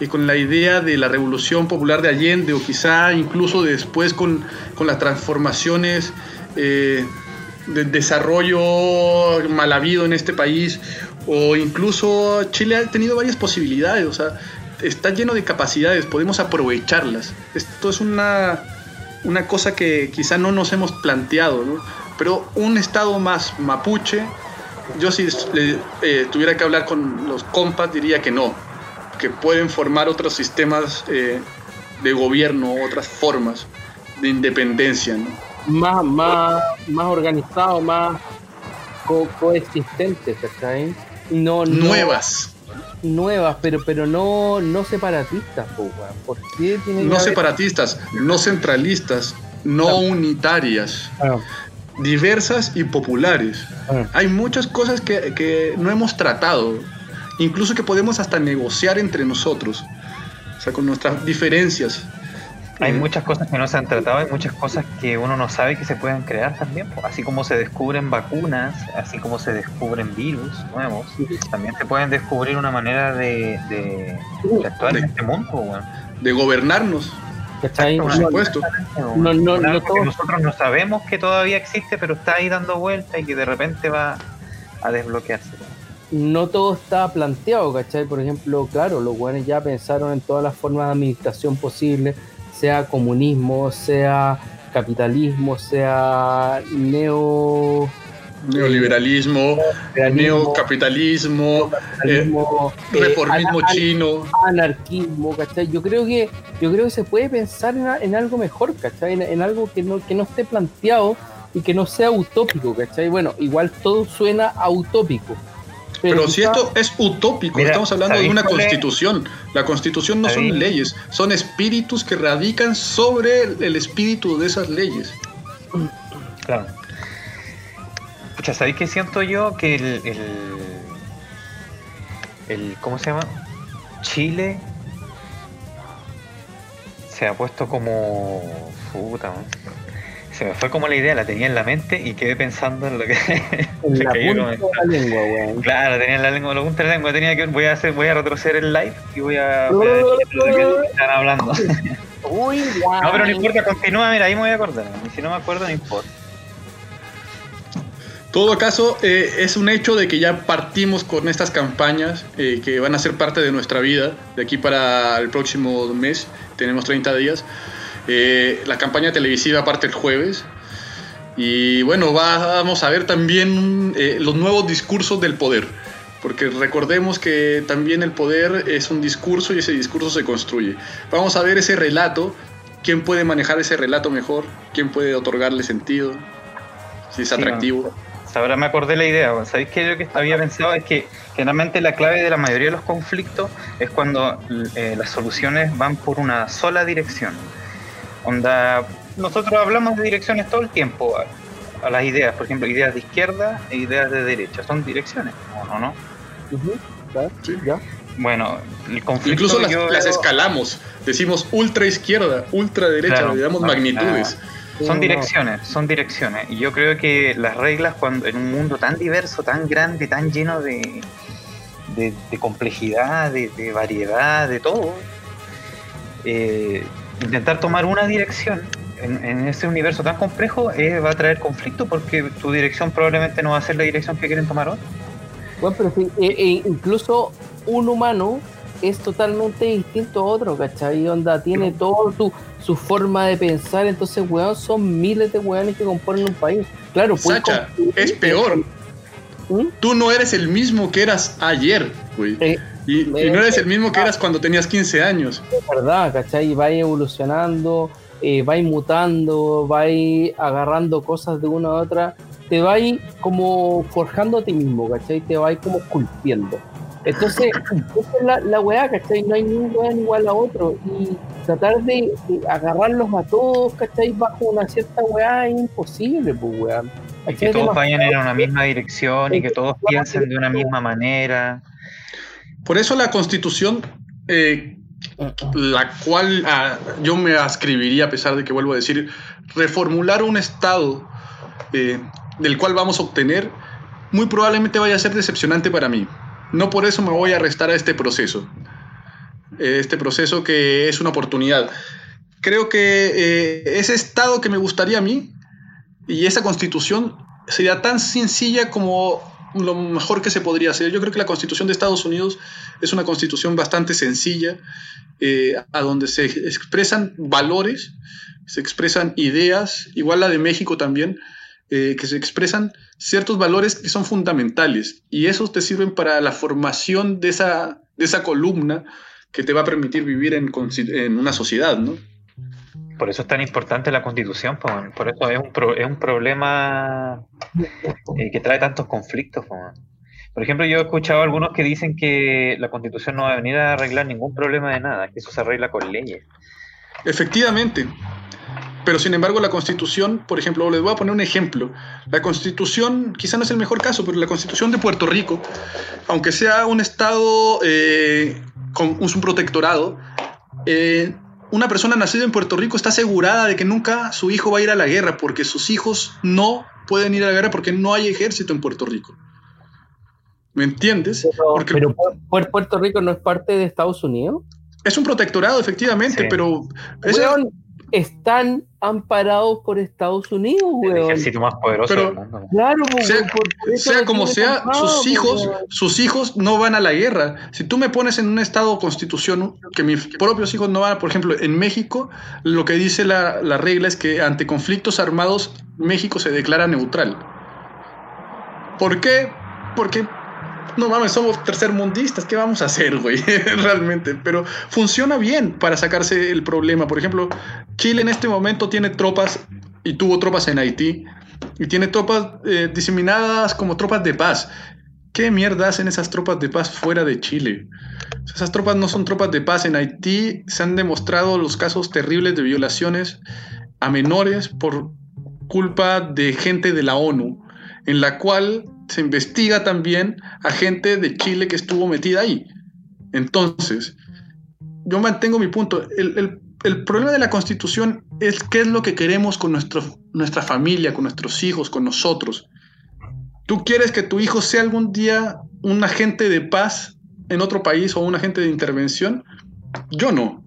y con la idea de la revolución popular de Allende, o quizá incluso después con, las transformaciones eh, de desarrollo mal habido en este país, o incluso Chile ha tenido varias posibilidades, o sea, está lleno de capacidades, podemos aprovecharlas. Esto es una, una cosa que quizá no nos hemos planteado, ¿no? pero un estado más mapuche, yo si eh, tuviera que hablar con los compas diría que no, que pueden formar otros sistemas eh, de gobierno, otras formas de independencia. ¿no? Más, más, más organizado, más co coexistentes, ¿cachai? No, nuevas. nuevas, pero, pero no, no separatistas, ¿por No separatistas, no centralistas, no unitarias. diversas y populares. Ah. Hay muchas cosas que, que no hemos tratado, incluso que podemos hasta negociar entre nosotros, o sea, con nuestras diferencias. Hay muchas cosas que no se han tratado, hay muchas cosas que uno no sabe que se pueden crear también. Así como se descubren vacunas, así como se descubren virus nuevos, también se pueden descubrir una manera de, de, de actuar en este mundo. de gobernarnos, ¿Cachai? por supuesto. no, no, no todo- nosotros no sabemos que todavía existe, pero está ahí dando vuelta y que de repente va a desbloquearse. no todo está planteado, ¿cachai? Por ejemplo, claro, los buenos ya pensaron en todas las formas de administración posibles, sea comunismo, sea capitalismo, sea neo... Neoliberalismo, neocapitalismo, eh, capitalismo, eh, reformismo chino. anarquismo, ¿cachai? Yo creo que yo creo que se puede pensar en, en algo mejor, ¿cachai? En, en algo que no, que no esté planteado y que no sea utópico, ¿cachai? Bueno, igual todo suena a utópico. Pero si esto es utópico, Mira, estamos hablando de ¿sabéis una constitución. La constitución no son leyes, son espíritus que radican sobre el, el espíritu de esas leyes. Claro. Pucha, ¿sabéis qué siento yo? Que el, el, el- ¿Cómo se llama? Chile se ha puesto como. Puta, man. Se me fue como la idea, la tenía en la mente y quedé pensando en lo que. en la punta de la lengua, weón. Claro, tenía en la lengua, la punta de la lengua, tenía que voy a hacer, voy a retroceder el live y voy a, voy a decir lo que están hablando. Uy, guau. No, pero no importa, continúa, mira, ahí me voy a acordar. Y si no me acuerdo, no importa. Todo caso, eh, es un hecho de que ya partimos con estas campañas eh, que van a ser parte de nuestra vida de aquí para el próximo mes. Tenemos 30 días. Eh, la campaña televisiva parte el jueves. Y bueno, vamos a ver también eh, los nuevos discursos del poder. Porque recordemos que también el poder es un discurso y ese discurso se construye. Vamos a ver ese relato. ¿Quién puede manejar ese relato mejor? ¿Quién puede otorgarle sentido? Si es Sí, atractivo. Ahora me acordé la idea. ¿sabéis que yo que había pensado? Es que generalmente la clave de la mayoría de los conflictos es cuando eh, las soluciones van por una sola dirección. Onda, nosotros hablamos de direcciones todo el tiempo a, a las ideas, por ejemplo, ideas de izquierda e ideas de derecha, son direcciones, ¿o no? no? Sí. ya. Bueno, el conflicto Incluso las, yo las veo- escalamos. Decimos ultra izquierda, ultra derecha, Claro. le damos Ah, magnitudes. Son No, direcciones, son direcciones. Y yo creo que las reglas, cuando en un mundo tan diverso, tan grande, tan lleno de, de, de complejidad, de, de variedad, de todo, eh, intentar tomar una dirección en, en ese universo tan complejo eh, va a traer conflicto porque tu dirección probablemente no va a ser la dirección que quieren tomar otros. Bueno, pero sí, eh, eh, incluso un humano es totalmente distinto a otro, ¿cachai? Onda, tiene todo su, su forma de pensar, entonces, weón, son miles de weones que componen un país. Claro, Sacha, es peor. ¿Mm? Tú no eres el mismo que eras ayer, güey. Eh, Y, y no eres el mismo que eras cuando tenías 15 años. es verdad, ¿cachai? Va evolucionando, eh, va mutando, va agarrando cosas de una a otra, te va como forjando a ti mismo, ¿cachai? Te va como esculpiendo. Entonces, esa es la, la weá, ¿cachai? No hay ni un weón igual a otro. Y tratar de, de agarrarlos a todos, ¿cachai? Bajo una cierta weá es imposible, pues weón. Que todos vayan en una misma dirección y que todos piensen de una misma manera. Por eso la constitución, eh, la cual ah, yo me ascribiría, a pesar de que vuelvo a decir, reformular un Estado eh, del cual vamos a obtener, muy probablemente vaya a ser decepcionante para mí. No por eso me voy a restar a este proceso. Eh, Este proceso que es una oportunidad. Creo que ese Estado que me gustaría a mí y esa constitución sería tan sencilla como lo mejor que se podría hacer. Yo creo que la constitución de Estados Unidos es una constitución bastante sencilla, eh, a donde se expresan valores, se expresan ideas, igual la de México también, eh, que se expresan ciertos valores que son fundamentales y esos te sirven para la formación de esa, de esa columna que te va a permitir vivir en, en una sociedad, ¿no? Por eso es tan importante la constitución, por eso es un, problema eh, que trae tantos conflictos. Por ejemplo, yo he escuchado algunos que dicen que la constitución no va a venir a arreglar ningún problema de nada, que eso se arregla con leyes. Efectivamente. Pero sin embargo la constitución, por ejemplo, les voy a poner un ejemplo. La constitución, quizá no es el mejor caso, pero la constitución de Puerto Rico, aunque sea un estado eh, con un protectorado, eh, una persona nacida en Puerto Rico está asegurada de que nunca su hijo va a ir a la guerra, porque sus hijos no pueden ir a la guerra porque no hay ejército en Puerto Rico. ¿Me entiendes? Pero, Puerto Rico no es parte de Estados Unidos. Es un protectorado, efectivamente, pero... están amparados por Estados Unidos, weón. El ejército más poderoso del mundo. Claro, sea, como sea, sus hijos, sus hijos no van a la guerra. Si tú me pones en un estado constitución que mis propios hijos no van, por ejemplo, en México, lo que dice la, la regla es que ante conflictos armados México se declara neutral. ¿Por qué? Porque no mames, somos tercermundistas, ¿qué vamos a hacer, güey? Realmente, pero funciona bien para sacarse el problema. Por ejemplo, Chile en este momento tiene tropas y tuvo tropas en Haití y tiene tropas eh, diseminadas como tropas de paz. ¿Qué mierda hacen esas tropas de paz fuera de Chile? Esas tropas no son tropas de paz. En Haití se han demostrado los casos terribles de violaciones a menores por culpa de gente de la ONU, en la cual se investiga también a gente de Chile que estuvo metida ahí. Entonces, yo mantengo mi punto. El, problema de la constitución es qué es lo que queremos con nuestro, nuestra familia, con nuestros hijos, con nosotros. ¿Tú quieres que tu hijo sea algún día un agente de paz en otro país o un agente de intervención? Yo no.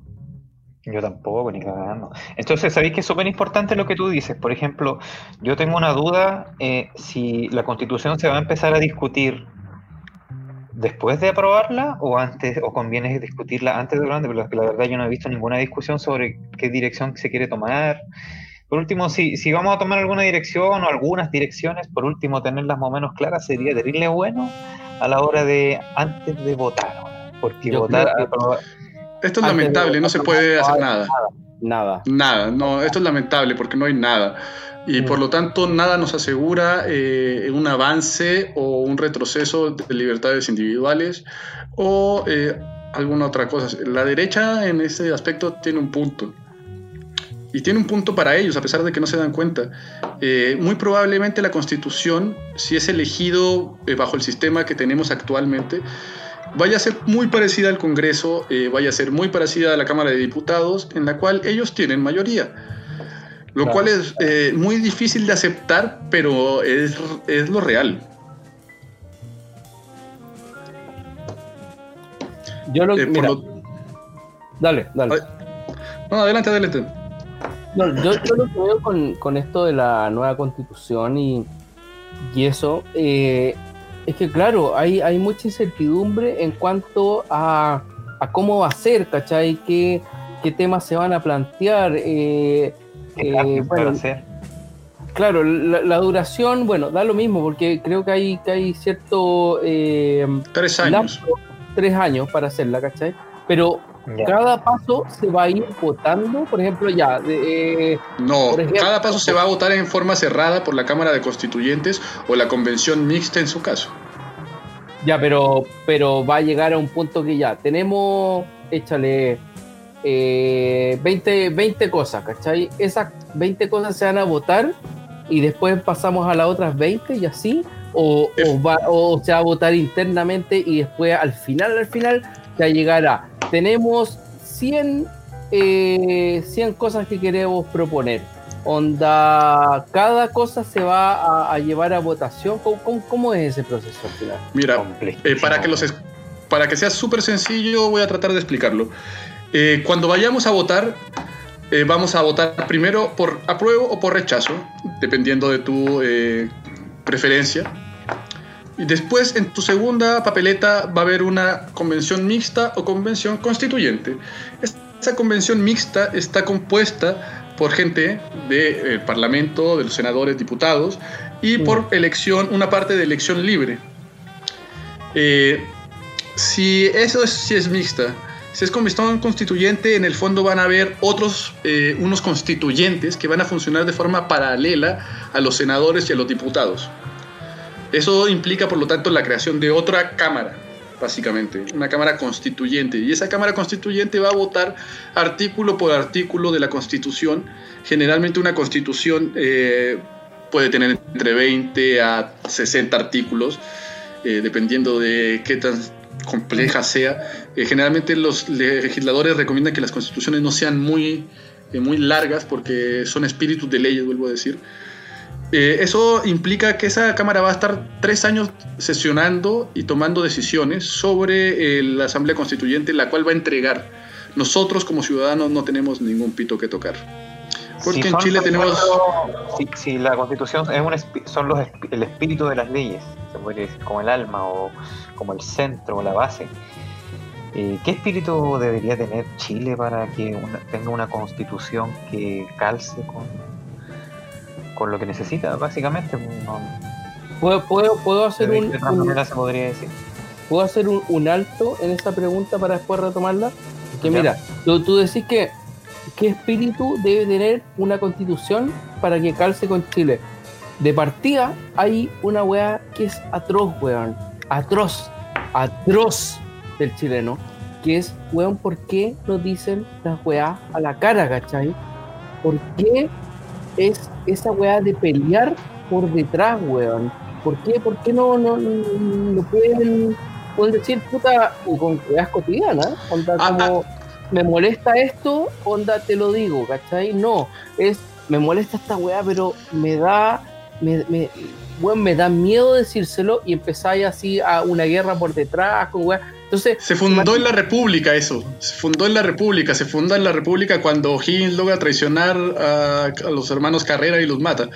Yo tampoco, ni cagando. Entonces, ¿sabéis que es súper importante lo que tú dices? Por ejemplo, yo tengo una duda eh, si la constitución se va a empezar a discutir después de aprobarla o antes, o conviene discutirla antes de aprobarla, porque la verdad yo no he visto ninguna discusión sobre qué dirección se quiere tomar. Por último, si, si vamos a tomar alguna dirección o algunas direcciones, por último, tenerlas más o menos claras sería terrible bueno a la hora de antes de votar. Porque votar... Esto es lamentable, no se puede hacer nada. Nada. Nada, no, esto es lamentable porque no hay nada. Y por lo tanto, nada nos asegura eh, un avance o un retroceso de libertades individuales o eh, alguna otra cosa. La derecha en ese aspecto tiene un punto. Y tiene un punto para ellos, a pesar de que no se dan cuenta. Eh, muy probablemente la constitución, si es elegido bajo el sistema que tenemos actualmente, vaya a ser muy parecida al Congreso, eh, vaya a ser muy parecida a la Cámara de Diputados, en la cual ellos tienen mayoría. Lo cual es eh, muy difícil de aceptar, pero es, lo real. Yo lo, eh, Dale, dale. No, adelante, adelante. yo, lo que veo con, esto de la nueva constitución y, y eso, es que claro, hay, hay mucha incertidumbre en cuanto a, cómo va a ser, ¿cachai? ¿Qué, qué temas se van a plantear? Eh, eh bueno, Claro, la, duración, bueno, da lo mismo, porque creo que hay, que hay cierto... Eh, tres años. tres años para hacerla, ¿cachai? Pero cada paso se va a ir votando, por ejemplo, ya. Eh, no, cada paso se va a votar en forma cerrada por la Cámara de Constituyentes o la convención mixta en su caso. Ya, pero, pero va a llegar a un punto que ya tenemos, échale, 20, eh, 20 cosas, ¿cachai? Esas 20 cosas se van a votar y después pasamos a las otras 20 y así, o, va, o se va a votar internamente y después al final, al final, ya llegará tenemos 100, 100 eh, cosas que queremos proponer. Onda, cada cosa se va a, llevar a votación. ¿Cómo, es ese proceso al final? Mira, eh, para, que los para que sea súper sencillo, voy a tratar de explicarlo. Eh, cuando vayamos a votar, vamos a votar primero por apruebo o por rechazo, dependiendo de tu preferencia. Y después en tu segunda papeleta va a haber una convención mixta o convención constituyente. Esa convención mixta está compuesta por gente del Parlamento, de los senadores, diputados, y por elección, una parte de elección libre. Eh, si eso es, si es mixta, si es convención constituyente, en el fondo van a haber otros, eh, unos constituyentes que van a funcionar de forma paralela a los senadores y a los diputados. Eso implica, por lo tanto, la creación de otra Cámara. básicamente, una Cámara Constituyente. Y esa Cámara Constituyente va a votar artículo por artículo de la Constitución. Generalmente una Constitución eh, puede tener entre 20 a 60 artículos, eh, dependiendo de qué tan compleja sea. Eh, generalmente los legisladores recomiendan que las constituciones no sean muy, muy largas porque son espíritus de leyes, vuelvo a decir. Eh, eso implica que esa Cámara va a estar tres años sesionando y tomando decisiones sobre eh, la Asamblea Constituyente, la cual va a entregar. Nosotros como ciudadanos no tenemos ningún pito que tocar. Porque en Chile tenemos... Si, la Constitución es un, son los, el espíritu de las leyes, se puede decir, como el alma o como el centro o la base. Eh, ¿Qué espíritu debería tener Chile para que tenga una constitución que calce con con lo que necesita, básicamente. ¿Puedo, puedo, puedo hacer un, se podría decir. ¿Puedo hacer un, alto en esa pregunta para después retomarla? Que mira, tú, tú decís que ¿qué espíritu debe tener una constitución para que calce con Chile? De partida hay una weá que es atroz, weón. Atroz. Atroz del chileno. Que es, weón, ¿por qué nos dicen las weá a la cara, cachai? ¿Por qué es esa weá de pelear por detrás, weón. ¿Por qué? ¿Por qué no, no, no, pueden, pueden decir, puta, con weas cotidianas? Onda, ah, como, ah. me molesta esto, onda, te lo digo, ¿cachai? No, es, me molesta esta weá, pero me da, me, me, bueno, me da miedo decírselo y empezáis así a una guerra por detrás con weá se fundó en la República eso, se fundó en la República, se funda en la República cuando Higgins logra traicionar a, los hermanos Carrera y los mata.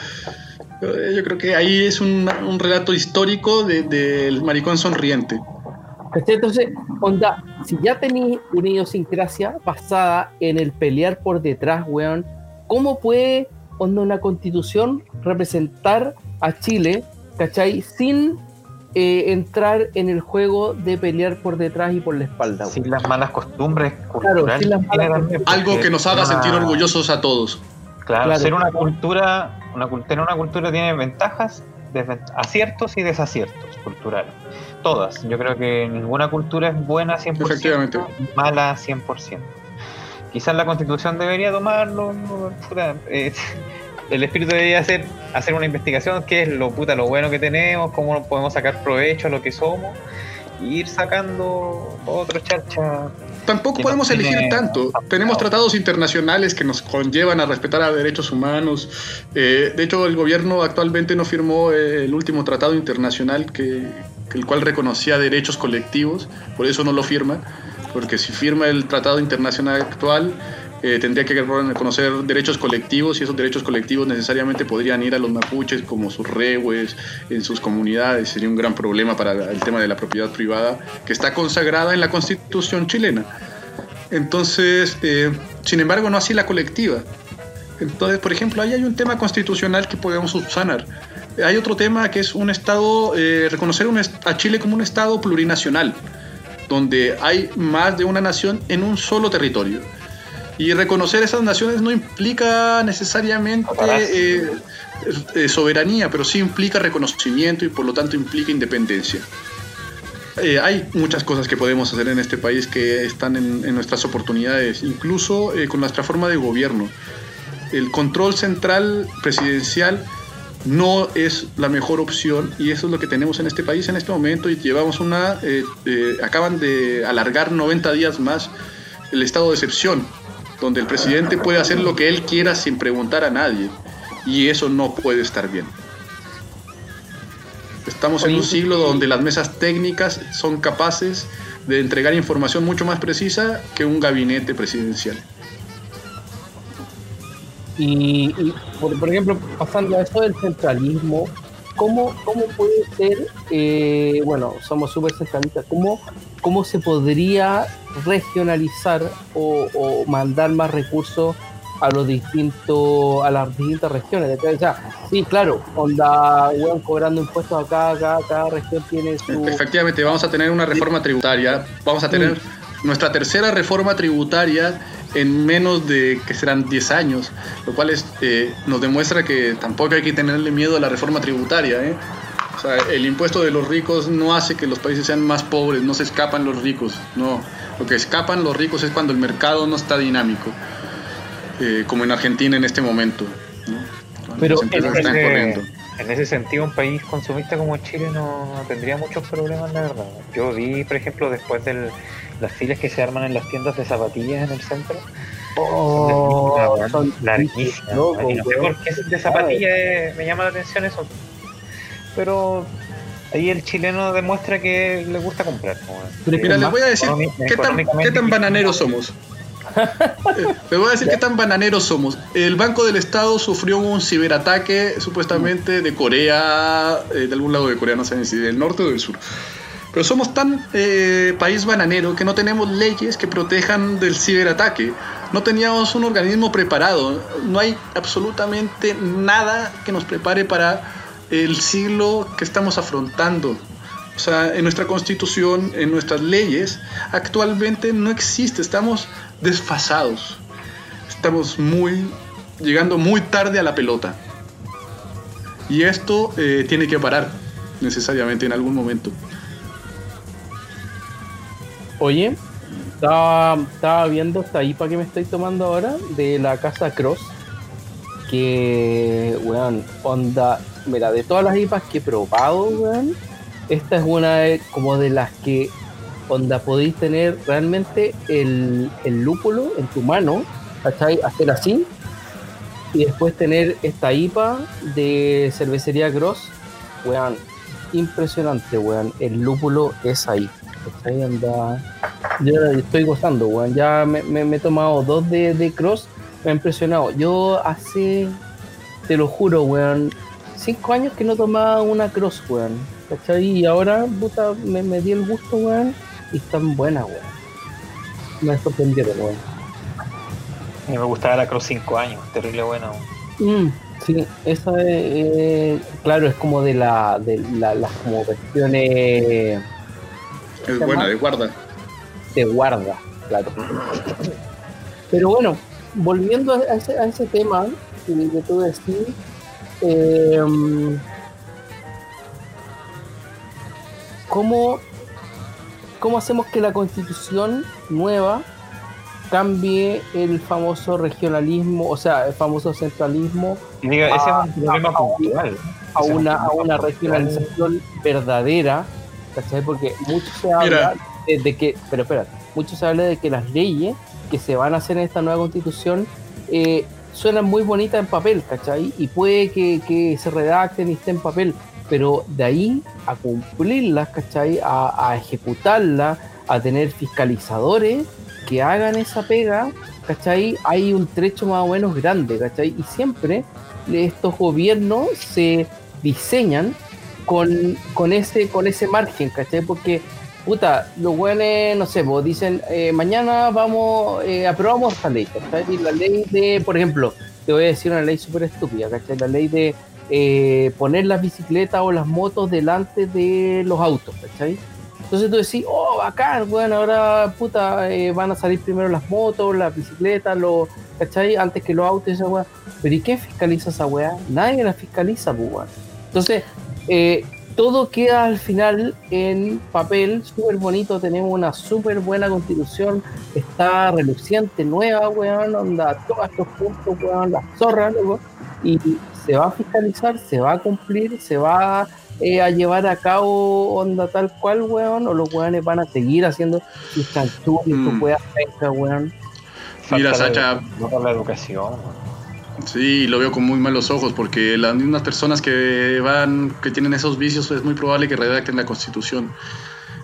Eh, yo creo que ahí es un, relato histórico del maricón sonriente. Entonces, onda, si ya tenéis una idiosincrasia basada en el pelear por detrás, weón, ¿cómo puede, onda, una constitución representar a Chile, ¿cachai? Sin eh, entrar en el juego de pelear por detrás y por la espalda. Sin las malas costumbres culturales. Algo que nos haga sentir orgullosos a todos. Claro, ser una cultura, una, tener una cultura tiene ventajas, aciertos y desaciertos culturales. Todas. Yo creo que ninguna cultura es buena 100%, Efectivamente. mala 100%. Quizás la constitución debería tomarlo, eh, el espíritu debería hacer, hacer una investigación, qué es lo puta, lo bueno que tenemos, cómo podemos sacar provecho a lo que somos, y ir sacando otro charcha. Tampoco podemos elegir tanto. Tenemos tratados internacionales que nos conllevan a respetar a derechos humanos. Eh, de hecho, el gobierno actualmente no firmó eh, el último tratado internacional que, el cual reconocía derechos colectivos, por eso no lo firma, porque si firma el tratado internacional actual, eh, tendría que reconocer derechos colectivos y esos derechos colectivos necesariamente podrían ir a los mapuches como sus rehues en sus comunidades. Sería un gran problema para el tema de la propiedad privada que está consagrada en la constitución chilena. Entonces, eh, sin embargo, no así la colectiva. Entonces, por ejemplo, ahí hay un tema constitucional que podemos subsanar. Hay otro tema que es un Estado, eh, reconocer a Chile como un Estado plurinacional, donde hay más de una nación en un solo territorio. Y reconocer esas naciones no implica necesariamente eh, eh, soberanía, pero sí implica reconocimiento y por lo tanto implica independencia. Eh, hay muchas cosas que podemos hacer en este país que están en, nuestras oportunidades, incluso con nuestra forma de gobierno. El control central presidencial no es la mejor opción y eso es lo que tenemos en este país en este momento y llevamos una, acaban de alargar 90 días más el estado de excepción donde el presidente puede hacer lo que él quiera sin preguntar a nadie. Y eso no puede estar bien. Estamos en un siglo donde las mesas técnicas son capaces de entregar información mucho más precisa que un gabinete presidencial. Y, por, ejemplo, pasando a eso del centralismo, ¿cómo, cómo puede ser, eh, bueno, somos súper centralistas, ¿cómo, ¿cómo se podría regionalizar o, mandar más recursos a los distintos a las distintas regiones. O sea, sí, claro, onda, weón, cobrando impuestos acá, acá, cada región tiene su... Efectivamente, vamos a tener una reforma tributaria, vamos a tener nuestra tercera reforma tributaria en menos de que serán 10 años, lo cual es, eh, nos demuestra que tampoco hay que tenerle miedo a la reforma tributaria. ¿eh? sea, el impuesto de los ricos no hace que los países sean más pobres, no se escapan los ricos, no. Lo que escapan los ricos es cuando el mercado no está dinámico, eh, como en Argentina en este momento. ¿no? Pero en ese-. En ese sentido, un país consumista como Chile no tendría muchos problemas, la verdad. Yo vi, por ejemplo, después de las filas que se arman en las tiendas de zapatillas en el centro, Oh, son larguísimas. loco, no sé por qué de zapatillas eh, me llama la atención eso. Pero ahí el chileno demuestra que le gusta comprar. Pero Mira, que les voy a decir qué tan, económicamente qué tan bananeros somos. Eh, Les voy a decir qué tan bananeros somos. El Banco del Estado sufrió un ciberataque supuestamente de Corea, eh, de algún lado de Corea, no sé si del norte o del sur. Pero somos tan eh, país bananero que no tenemos leyes que protejan del ciberataque. No teníamos un organismo preparado. No hay absolutamente nada que nos prepare para el siglo que estamos afrontando. O sea, en nuestra constitución, en nuestras leyes, actualmente no existe. Estamos desfasados. Estamos muy llegando muy tarde a la pelota. Y esto eh, tiene que parar necesariamente en algún momento. Oye, estaba, viendo esta IPA que me estoy tomando ahora de la casa Cross. Que, weón, onda. Mira, de todas las IPAs que he probado, weón, esta es una de- como de las que, onda, podéis tener realmente el, el lúpulo en tu mano, ¿cachai? Hacer así. Y después tener esta IPA de cervecería Cross, weón, impresionante, weón. El lúpulo es ahí. Anda, yo estoy gozando, weón. Ya me, me- me he tomado dos de, de cross, me ha impresionado. Yo hace, te lo juro, weón, cinco años que no tomaba una cross, weón. ¿Cachai? Y ahora, puta, me, me di el gusto, weón, y están buenas, weón. Me sorprendieron, weón. A mí me gustaba la Cross 5 años, terrible bueno. Mm, sí, esa es, eh, claro, es como de la, de la, las como versiones Es buena, de guarda. de guarda, claro. Pero bueno, volviendo a ese, a ese tema que, que tú decís, eh, ¿cómo, ¿cómo hacemos que la constitución nueva cambie el famoso regionalismo, o sea, el famoso centralismo Y diga, ese es un problema puntual. a una, a una regionalización verdadera, ¿cachai? Porque mucho se habla de que, pero espera, mucho se habla de que las leyes que se van a hacer en esta nueva constitución eh, suenan muy bonitas en papel, ¿cachai? Y puede que, que se redacten y estén en papel, pero de ahí a cumplirlas, ¿cachai? A, a ejecutarlas, a tener fiscalizadores que hagan esa pega, ¿cachai? Hay un trecho más o menos grande, ¿cachai? Y siempre estos gobiernos se diseñan con, con ese con ese margen, ¿cachai? Porque, puta, los buenos, no sé, pues, dicen, eh, mañana vamos, eh, aprobamos esta ley, ¿cachai? Y la ley de, por ejemplo, te voy a decir una ley súper estúpida, ¿cachai? La ley de eh, poner las bicicletas o las motos delante de los autos, ¿cachai? Entonces tú decís, oh, bacán, bueno, ahora puta, eh, van a salir primero las motos, las bicicletas, los, ¿cachai? Antes que los autos esa weá. Pero ¿y quién fiscaliza esa weá? Nadie la fiscaliza, pues, weón. Entonces, eh, todo queda al final en papel, súper bonito, tenemos una súper buena constitución, está reluciente, nueva, weón, onda, todos estos puntos, weón, las zorras, loco, y se va a fiscalizar, se va a cumplir, se va eh, a llevar a cabo onda tal cual, weón, o los weones van a seguir haciendo sus chanchullos, sus Mm. weas pencas, weón. Mira, Falta Sacha, la educación. weón. Sí, lo veo con muy malos ojos porque las mismas personas que van, que tienen esos vicios, es muy probable que redacten la constitución.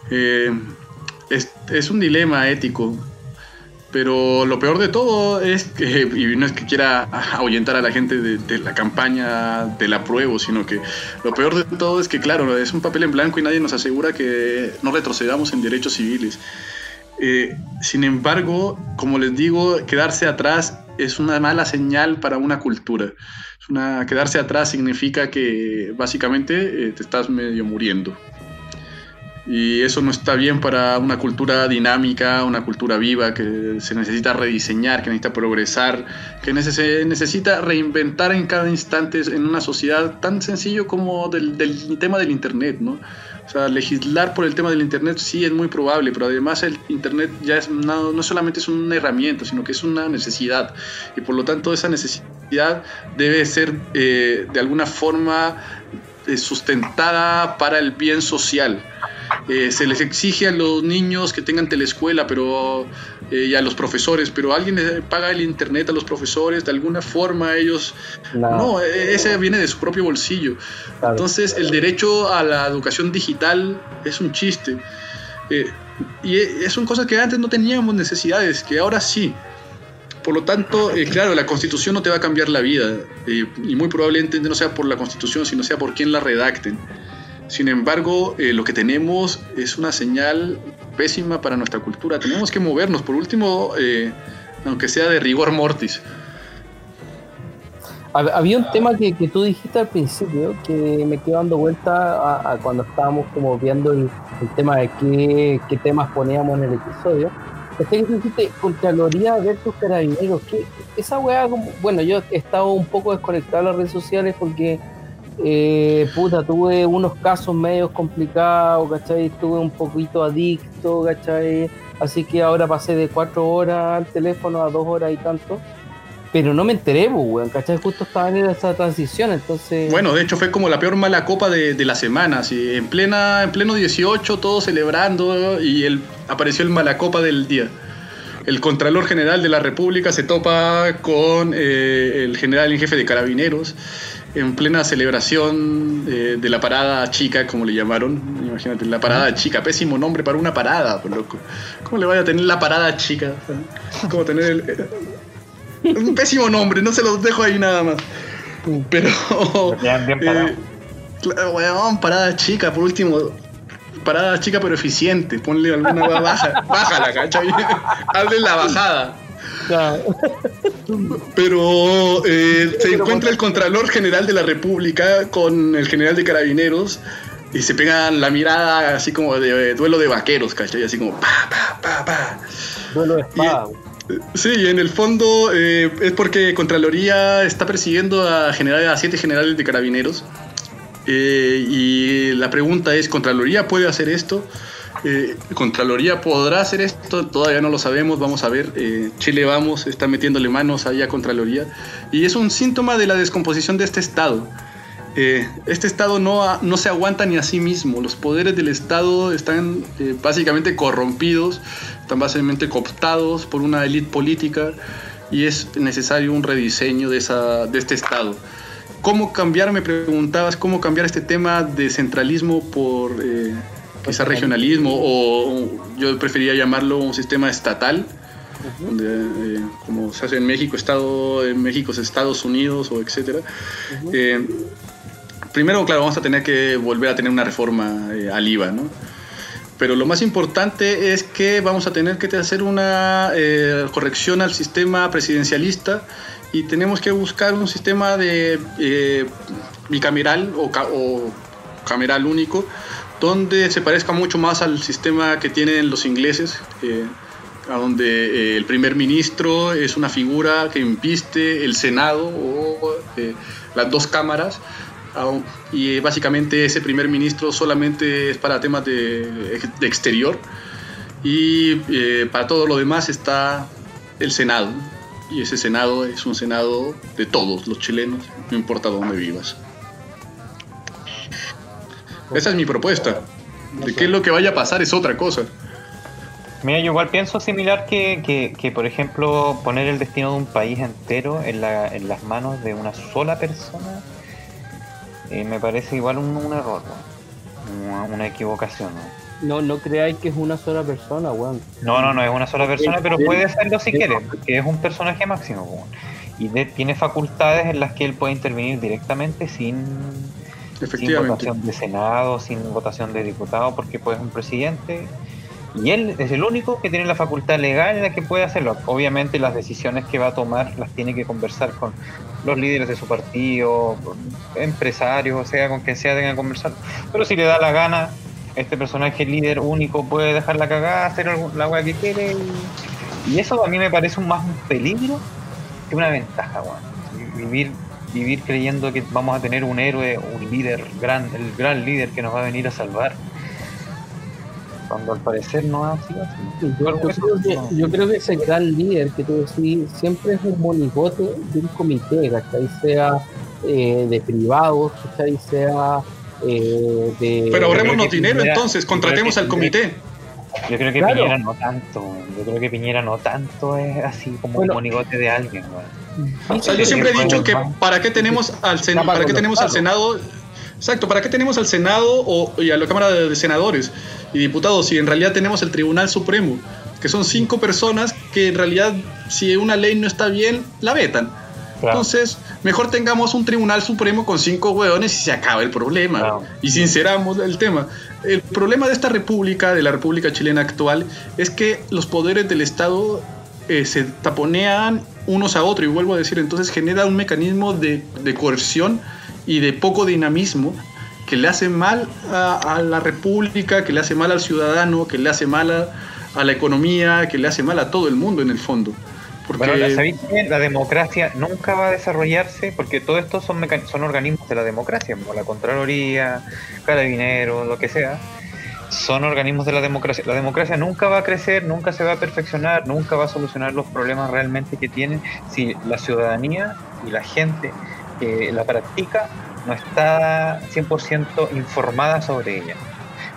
Eh, es, es un dilema ético, pero lo peor de todo es que, y no es que quiera ahuyentar a la gente de, la campaña del apruebo, sino que lo peor de todo es que, claro, es un papel en blanco y nadie nos asegura que no retrocedamos en derechos civiles. Eh, sin embargo, como les digo, quedarse atrás es una mala señal para una cultura. Es una, quedarse atrás significa que básicamente eh, te estás medio muriendo. Y eso no está bien para una cultura dinámica, una cultura viva que se necesita rediseñar, que necesita progresar, que necesita reinventar en cada instante en una sociedad tan sencillo como del, del tema del Internet, ¿no? O sea, legislar por el tema del Internet sí es muy probable, pero además el Internet ya es no, solamente es una herramienta, sino que es una necesidad. Y por lo tanto esa necesidad debe ser eh, de alguna forma sustentada para el bien social. Eh, se les exige a los niños que tengan telescuela pero, eh, y a los profesores, pero alguien paga el internet a los profesores, de alguna forma ellos... No, e, ese viene de su propio bolsillo. Entonces el derecho a la educación digital es un chiste. y son cosas que antes no teníamos necesidades, que ahora sí. Por lo tanto, eh, claro, la constitución no te va a cambiar la vida eh, y muy probablemente no sea por la constitución, sino sea por quien la redacten. Sin embargo, eh, lo que tenemos es una señal pésima para nuestra cultura. Tenemos que movernos, por último, aunque sea de rigor mortis. Había un tema que, que, tú dijiste al principio que me quedó dando vuelta a, cuando estábamos como viendo el, el tema de qué, qué temas poníamos en el episodio dijiste Contraloría versus Carabineros. que esa weá, como, bueno, yo he estado un poco desconectado de las redes sociales porque, eh, puta, tuve unos casos medios complicados, ¿cachai? Estuve un poquito adicto, ¿cachai? Así que ahora pasé de cuatro horas al teléfono a dos horas y tanto. Pero no me enteré, pues, weón, ¿cachai? Justo estaba en esa transición, entonces... Bueno, de hecho fue como la peor mala copa de, la semana, así, en, plena, en pleno 18, todos celebrando, y el, apareció el mala copa del día. El Contralor General de la República se topa con eh, el general en jefe de Carabineros en plena celebración eh, de la parada chica, como le llamaron. Imagínate, la parada chica, pésimo nombre para una parada, pues loco. ¿Cómo le vaya a tener la parada chica? ¿Cómo tener el, un pésimo nombre, no se los dejo ahí nada más. Pero. Bien, bien eh, parada chica, por último. Parada chica pero eficiente. Ponle alguna baja. Bájala, ¿cachai? Hazle la bajada. Pero eh, se encuentra el Contralor General de la República con el General de Carabineros y se pegan la mirada así como de, duelo de vaqueros, ¿cachai? Así como pa, pa, pa, pa. Duelo de espada. Sí, en el fondo eh, es porque Contraloría está persiguiendo a, general, a siete generales de carabineros. Eh, y la pregunta es, ¿Contraloría puede hacer esto? Eh, ¿Contraloría podrá hacer esto? Todavía no lo sabemos, vamos a ver. Chile Vamos está metiéndole manos allá a Contraloría. Y es un síntoma de la descomposición de este Estado. Este Estado no, no se aguanta ni a sí mismo. Los poderes del Estado están básicamente corrompidos están básicamente cooptados por una élite política y es necesario un rediseño de, esa, de este Estado. ¿Cómo cambiar, me preguntabas, cómo cambiar este tema de centralismo por eh, quizá regionalismo o yo preferiría llamarlo un sistema estatal? donde, eh, como se hace en México, Estado, en México Estados Unidos o etcétera. Eh, primero, claro, vamos a tener que volver a tener una reforma al IVA, ¿no? pero lo más importante es que vamos a tener que hacer una eh, corrección al sistema presidencialista y tenemos que buscar un sistema de eh, bicameral o, cameral único donde se parezca mucho más al sistema que tienen los ingleses, eh, a donde el primer ministro es una figura que impiste el Senado o las dos cámaras y básicamente ese primer ministro solamente es para temas de, exterior y eh, para todo lo demás está el Senado y ese Senado es un Senado de todos los chilenos, no importa dónde vivas. Esa es mi propuesta. De qué es lo que vaya a pasar es otra cosa. Mira, yo igual pienso similar que, que, por ejemplo, poner el destino de un país entero en, la, en las manos de una sola persona eh, me parece igual un, error, una, equivocación. ¿no? No, creáis que es una sola persona, weón. No, no, no es una sola persona, pero puede serlo si quiere, porque es un personaje máximo, weón. Y tiene facultades en las que él puede intervenir directamente sin, sin votación de Senado, sin votación de diputado, porque pues es un presidente y él es el único que tiene la facultad legal en la que puede hacerlo. Obviamente las decisiones que va a tomar las tiene que conversar con los líderes de su partido, empresarios, o sea, con quien sea tenga que conversar. Pero si le da la gana, este personaje líder único puede dejar la cagada, hacer la weá que quiere. Y, eso a mí me parece más un peligro que una ventaja, weón. Vivir, vivir creyendo que vamos a tener un héroe, un líder, el gran líder que nos va a venir a salvar. Cuando al parecer no ha sido así. Yo, creo que, yo creo que ese gran líder que tú decís siempre es un monigote de un comité, ¿cachai? Sea eh, de privados, ¿cachai? Sea eh, de... Pero ahorrémonos dinero entonces, contratemos al comité. Yo creo que Piñera no tanto, yo creo que Piñera no tanto es así como un monigote de alguien. O sea, yo siempre he dicho que para qué tenemos al, para qué tenemos al Senado Exacto, ¿para qué tenemos al Senado o, y a la Cámara de Senadores y Diputados si en realidad tenemos el Tribunal Supremo? Que son cinco personas que en realidad si una ley no está bien, la vetan. Entonces, mejor tengamos un Tribunal Supremo con cinco hueones y se acaba el problema. Y sinceramos el tema. El problema de esta república, de la República Chilena actual, es que los poderes del Estado eh, se taponean unos a otros. Y vuelvo a decir, entonces genera un mecanismo de, de coerción y de poco dinamismo que le hace mal a, la república, que le hace mal al ciudadano, que le hace mal a, la economía, que le hace mal a todo el mundo en el fondo. Porque... la democracia nunca va a desarrollarse porque todo esto son, son organismos de la democracia, como la Contraloría, Carabineros, lo que sea. Son organismos de la democracia. La democracia nunca va a crecer, nunca se va a perfeccionar, nunca va a solucionar los problemas realmente que tiene si la ciudadanía y la gente que la practica no está 100% informada sobre ella.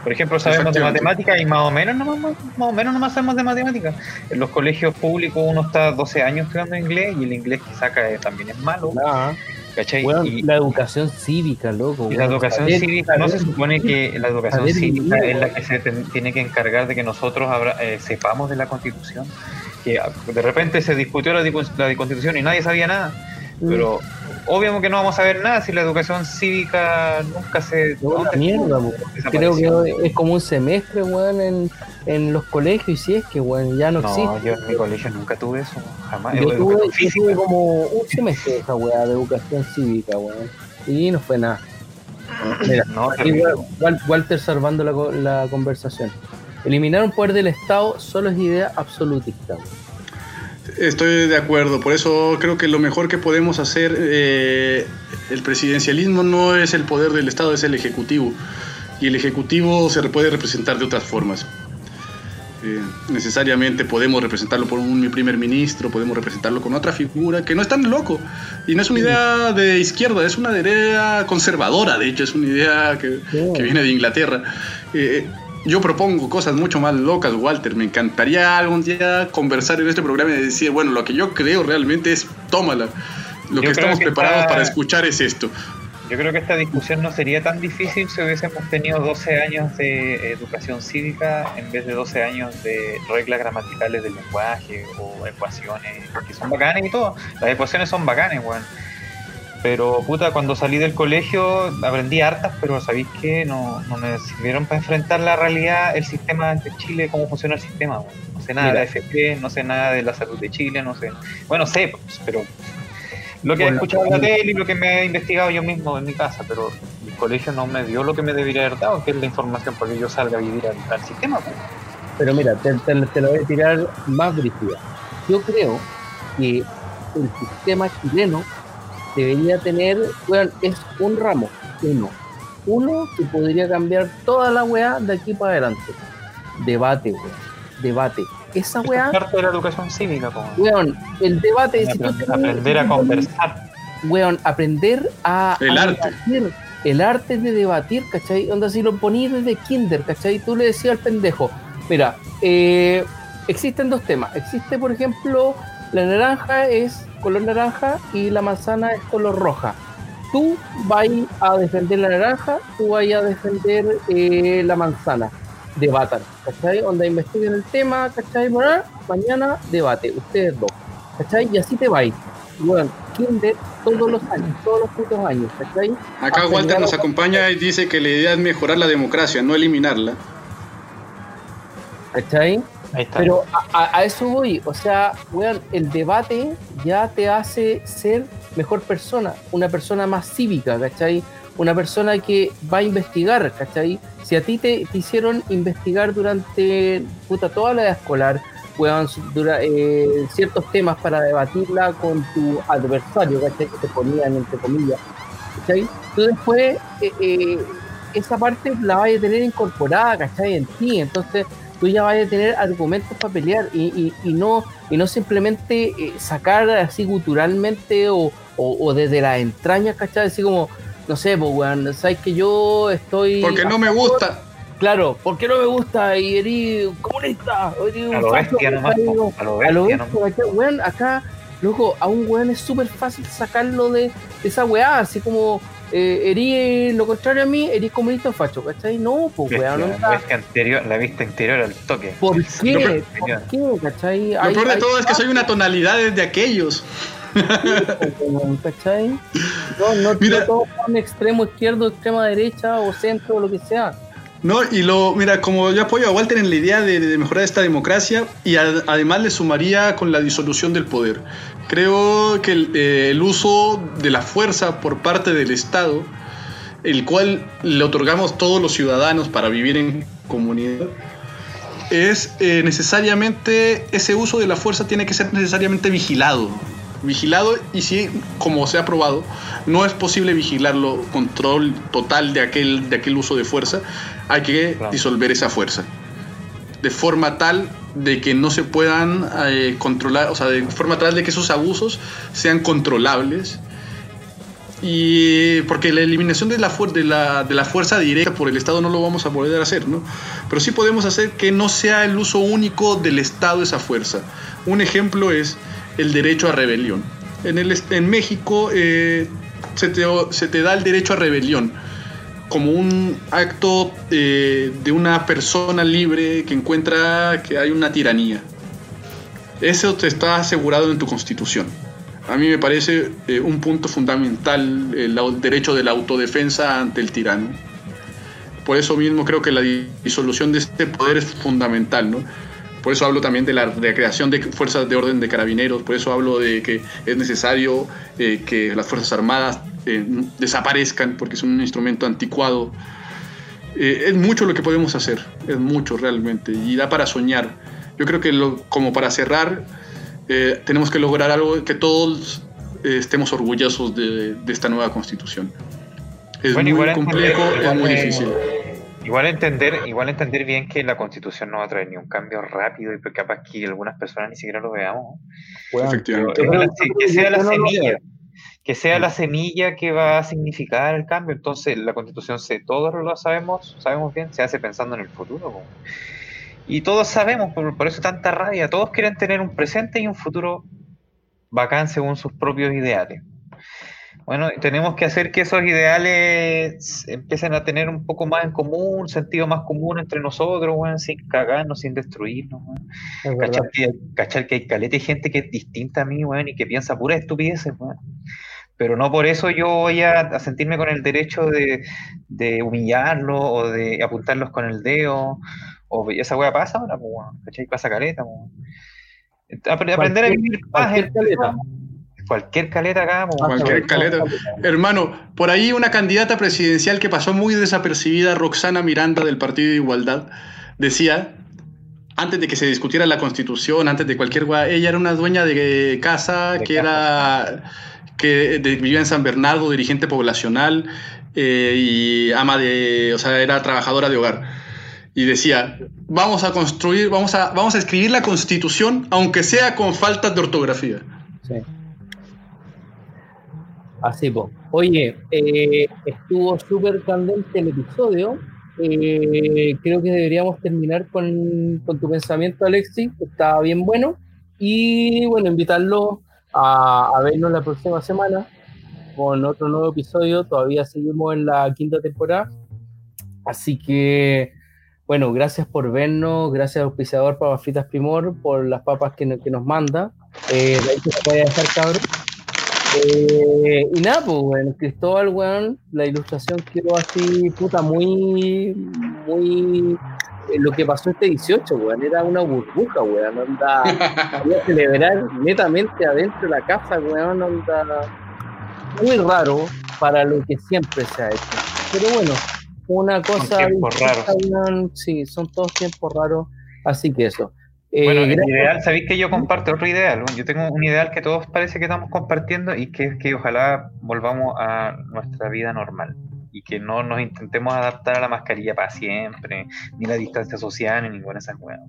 Por ejemplo, sabemos de matemáticas y más o menos no más, o menos nomás sabemos de matemáticas. En los colegios públicos uno está 12 años estudiando inglés y el inglés que saca también es malo. y, la educación cívica, loco. Y la educación cívica, ¿no se supone que la educación cívica es la que se tiene que encargar de que nosotros eh, sepamos de la constitución? Que de repente se discutió la, la constitución y nadie sabía nada. Mm. Pero obviamente que no vamos a ver nada si la educación cívica nunca se. mierda, Creo que es como un semestre, weón, en, en los colegios, y si es que, weón, ya no, existe. No, yo en mi colegio nunca tuve eso, jamás. Yo, tuve, como un semestre esa weá de educación cívica, weón, y no fue nada. Mira, no, Walter salvando la, la conversación. Eliminar un poder del Estado solo es idea absolutista. Weón. Estoy de acuerdo, por eso creo que lo mejor que podemos hacer, eh, el presidencialismo no es el poder del Estado, es el Ejecutivo. Y el Ejecutivo se puede representar de otras formas. Eh, necesariamente podemos representarlo por un primer ministro, podemos representarlo con otra figura que no es tan loco. Y no es una idea de izquierda, es una idea conservadora, de hecho, es una idea que, que viene de Inglaterra. Eh, yo propongo cosas mucho más locas, Walter. Me encantaría algún día conversar en este programa y decir, bueno, lo que yo creo realmente es, tómala. Lo que estamos preparados para escuchar es esto. Yo creo que esta discusión no sería tan difícil si hubiésemos tenido 12 años de educación cívica en vez de 12 años de reglas gramaticales del lenguaje o ecuaciones, que son bacanes y todo. Las ecuaciones son bacanes, weón. Pero puta, cuando salí del colegio aprendí hartas, pero sabéis que no, no, me sirvieron para enfrentar la realidad, el sistema de Chile, cómo funciona el sistema. No sé nada de la FP, no sé nada de la salud de Chile, no sé. Bueno, sé, pues, pero lo que he escuchado en la tele y lo que me he investigado yo mismo en mi casa, pero el colegio no me dio lo que me debería haber dado, que es la información para que yo salga a vivir al, sistema. Pues. Pero mira, te, lo voy a tirar más brígida. Yo creo que el sistema chileno debería tener, bueno, es un ramo, uno. Uno que podría cambiar toda la weá de aquí para adelante. Debate, weón. Debate. Esa weá. Es parte de la educación cívica, Weón, el debate. aprender, a conversar. Weón, aprender a. El arte. El arte de debatir, ¿cachai? Onda, si lo ponías desde kinder, ¿cachai? Tú le decías al pendejo, mira, eh, existen dos temas. Existe, por ejemplo, la naranja es color naranja y la manzana es color roja. Tú vas a defender la naranja, tú vas a defender eh, la manzana. Debatan, ¿cachai? Donde investiguen el tema, ¿cachai? mañana debate, ustedes dos, ¿cachai? Y así te vais. Bueno, Kinder todos los años, todos los putos años, ¿cachai? Acá Walter nos acompaña y dice que la idea es mejorar la democracia, no eliminarla. ¿Cachai? Pero a, eso voy, o sea, weón, el debate ya te hace ser mejor persona, una persona más cívica, ¿cachai? una persona que va a investigar, ¿cachai? Si a ti te, hicieron investigar durante puta, toda la edad escolar, weón, eh, ciertos temas para debatirla con tu adversario, ¿cachai? Que te ponían entre comillas, ¿cachai? Tú después eh, eh, esa parte la vas a tener incorporada, ¿cachai? En ti, entonces tú ya vas a tener argumentos para pelear y, y, no, y no simplemente sacar así culturalmente o, o, desde las entrañas, ¿cachai? Así como, no sé, pues, weón, sabes que yo estoy... Porque no me gusta. Claro, porque no me gusta y eres comunista, eres un a lo bestia nomás, a lo bestia, acá, weón, acá, loco, a un weón es súper fácil sacarlo de, esa weá, así como eh, eres lo contrario a mí, eres comunista o facho, ¿cachai? No, pues weón, no la, vista anterior, la vista al toque. ¿Por qué? ¿Por qué, cachai? Lo peor de todo es que soy una tonalidad de aquellos. ¿cachai? No, no, Mira, todo un extremo izquierdo, extrema derecha o centro o lo que sea. No, y lo, mira, como yo apoyo a Walter en la idea de, mejorar esta democracia y además le sumaría con la disolución del poder. Creo que eh, el, uso de la fuerza por parte del Estado, el cual le otorgamos todos los ciudadanos para vivir en comunidad, es eh, necesariamente, ese uso de la fuerza tiene que ser necesariamente vigilado. Vigilado y si, como se ha probado, no es posible vigilarlo, control total de aquel, de aquel uso de fuerza, hay que disolver esa fuerza. De forma tal de que no se puedan eh, controlar, o sea, de forma tal de que esos abusos sean controlables. Y porque la eliminación de la, de, la, de la fuerza directa por el Estado no lo vamos a poder hacer, ¿no? Pero sí podemos hacer que no sea el uso único del Estado esa fuerza. Un ejemplo es el derecho a rebelión. En, el, en México eh, se, te, se, te, da el derecho a rebelión como un acto eh, de una persona libre que encuentra que hay una tiranía. Eso te está asegurado en tu constitución. A mí me parece eh, un punto fundamental el, el derecho de la autodefensa ante el tirano. Por eso mismo creo que la disolución de este poder es fundamental, ¿no? Por eso hablo también de la creación de fuerzas de orden de carabineros, por eso hablo de que es necesario eh, que las Fuerzas Armadas eh, desaparezcan porque son un instrumento anticuado. Eh, es mucho lo que podemos hacer, es mucho realmente, y da para soñar. Yo creo que como para cerrar, tenemos que lograr algo que todos estemos orgullosos de, esta nueva constitución. Es muy complejo, es muy difícil. Igual entender, igual entender bien que la constitución no va a traer ni un cambio rápido y pues capaz que algunas personas ni siquiera lo veamos. Efectivamente. Que, sea la semilla, que sea la semilla que va a significar el cambio. Entonces la constitución se, todos lo sabemos, sabemos bien, se hace pensando en el futuro. Y todos sabemos, por, por eso tanta rabia, todos quieren tener un presente y un futuro bacán según sus propios ideales. Bueno, tenemos que hacer que esos ideales empiecen a tener un poco más en común, un sentido más común entre nosotros, bueno, sin cagarnos, sin destruirnos. Cachar que, cachar que, hay caleta y gente que es distinta a mí, bueno, y que piensa pura estupideces, bueno. Pero no por eso yo voy a, sentirme con el derecho de, de, humillarlo o de apuntarlos con el dedo. O esa wea pasa ahora, pues, ¿cachai? Pasa caleta, Aprender a vivir más en caleta Cualquier caleta acá. Cualquier caleta. Hermano, por ahí una candidata presidencial que pasó muy desapercibida, Roxana Miranda del Partido de Igualdad, decía, antes de que se discutiera la constitución, antes de cualquier ella era una dueña de casa que era que vivía en San Bernardo, dirigente poblacional eh, y ama de, o sea, era trabajadora de hogar. Y decía, vamos a construir, vamos a, vamos a escribir la constitución, aunque sea con faltas de ortografía. Sí. Así, pues. Oye, eh, estuvo súper candente el episodio. Eh, creo que deberíamos terminar con, tu pensamiento, Alexi, que está bien bueno. Y bueno, invitarlo a, vernos la próxima semana con otro nuevo episodio. Todavía seguimos en la quinta temporada. Así que, bueno, gracias por vernos. Gracias al auspiciador Papas Fritas Primor por las papas que, que nos manda. Eh, ahí se puede dejar, cabrón. Eh, y nada, pues, bueno, Cristóbal, weón, la ilustración quedó así, puta, muy, muy. Eh, lo que pasó este 18, weón, era una burbuja, weón, onda. a celebrar netamente adentro de la casa, weón, onda. muy raro para lo que siempre se ha hecho. Pero bueno, una cosa. Son tiempos raros. Sí, son todos tiempos raros, así que eso. Bueno, Eh, el ideal, ¿sabéis que yo comparto otro ideal? Yo tengo un ideal que todos parece que estamos compartiendo y que es que ojalá volvamos a nuestra vida normal y que no nos intentemos adaptar a la mascarilla para siempre, ni la distancia social, ni ninguna de esas weas.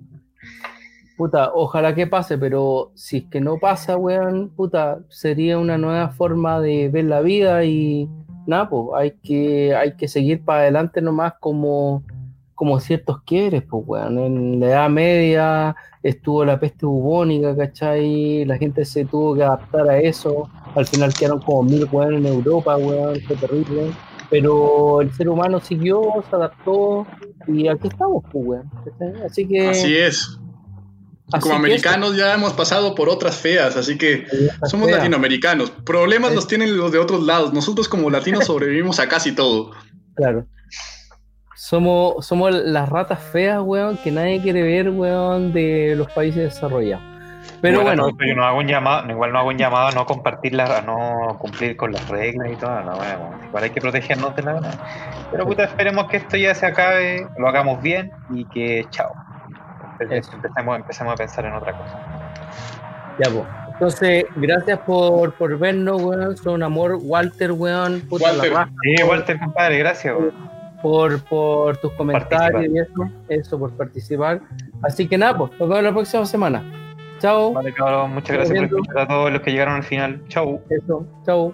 Puta, ojalá que pase, pero si es que no pasa, weón, puta, sería una nueva forma de ver la vida y nada, pues hay que, hay que seguir para adelante nomás como, como ciertos quiebres, pues, weón. En la Edad Media estuvo la peste bubónica, ¿cachai? La gente se tuvo que adaptar a eso. Al final quedaron como mil weón en Europa, weón, fue terrible. Pero el ser humano siguió, se adaptó y aquí estamos, pues, weón. ¿cachai? Así que... Así es. así Como americanos ya hemos pasado por otras feas, así que somos fea. latinoamericanos. Problemas Es- los tienen los de otros lados. Nosotros como latinos sobrevivimos a casi todo. Claro. Somos, somos las ratas feas, weón, que nadie quiere ver, weón, de los países desarrollados. Pero bueno, yo no hago un llamado, igual no hago un llamado a no compartirla, a no cumplir con las reglas y todo, no, bueno, igual hay que protegernos de la verdad. Pero puta, esperemos que esto ya se acabe, lo hagamos bien y que chao. Empecemos, empecemos a pensar en otra cosa. ya, pues. Entonces, gracias por, por vernos, weón. Son un amor, Walter, weón. Puta Walter. la raja, Sí, Walter, compadre, gracias. weón. Por, por tus comentarios y eso, eso, por participar. Así que nada, pues, nos vemos la próxima semana. Chao. Vale, cabrón, muchas gracias por escuchar a todos los que llegaron al final. Chau. Eso, chao.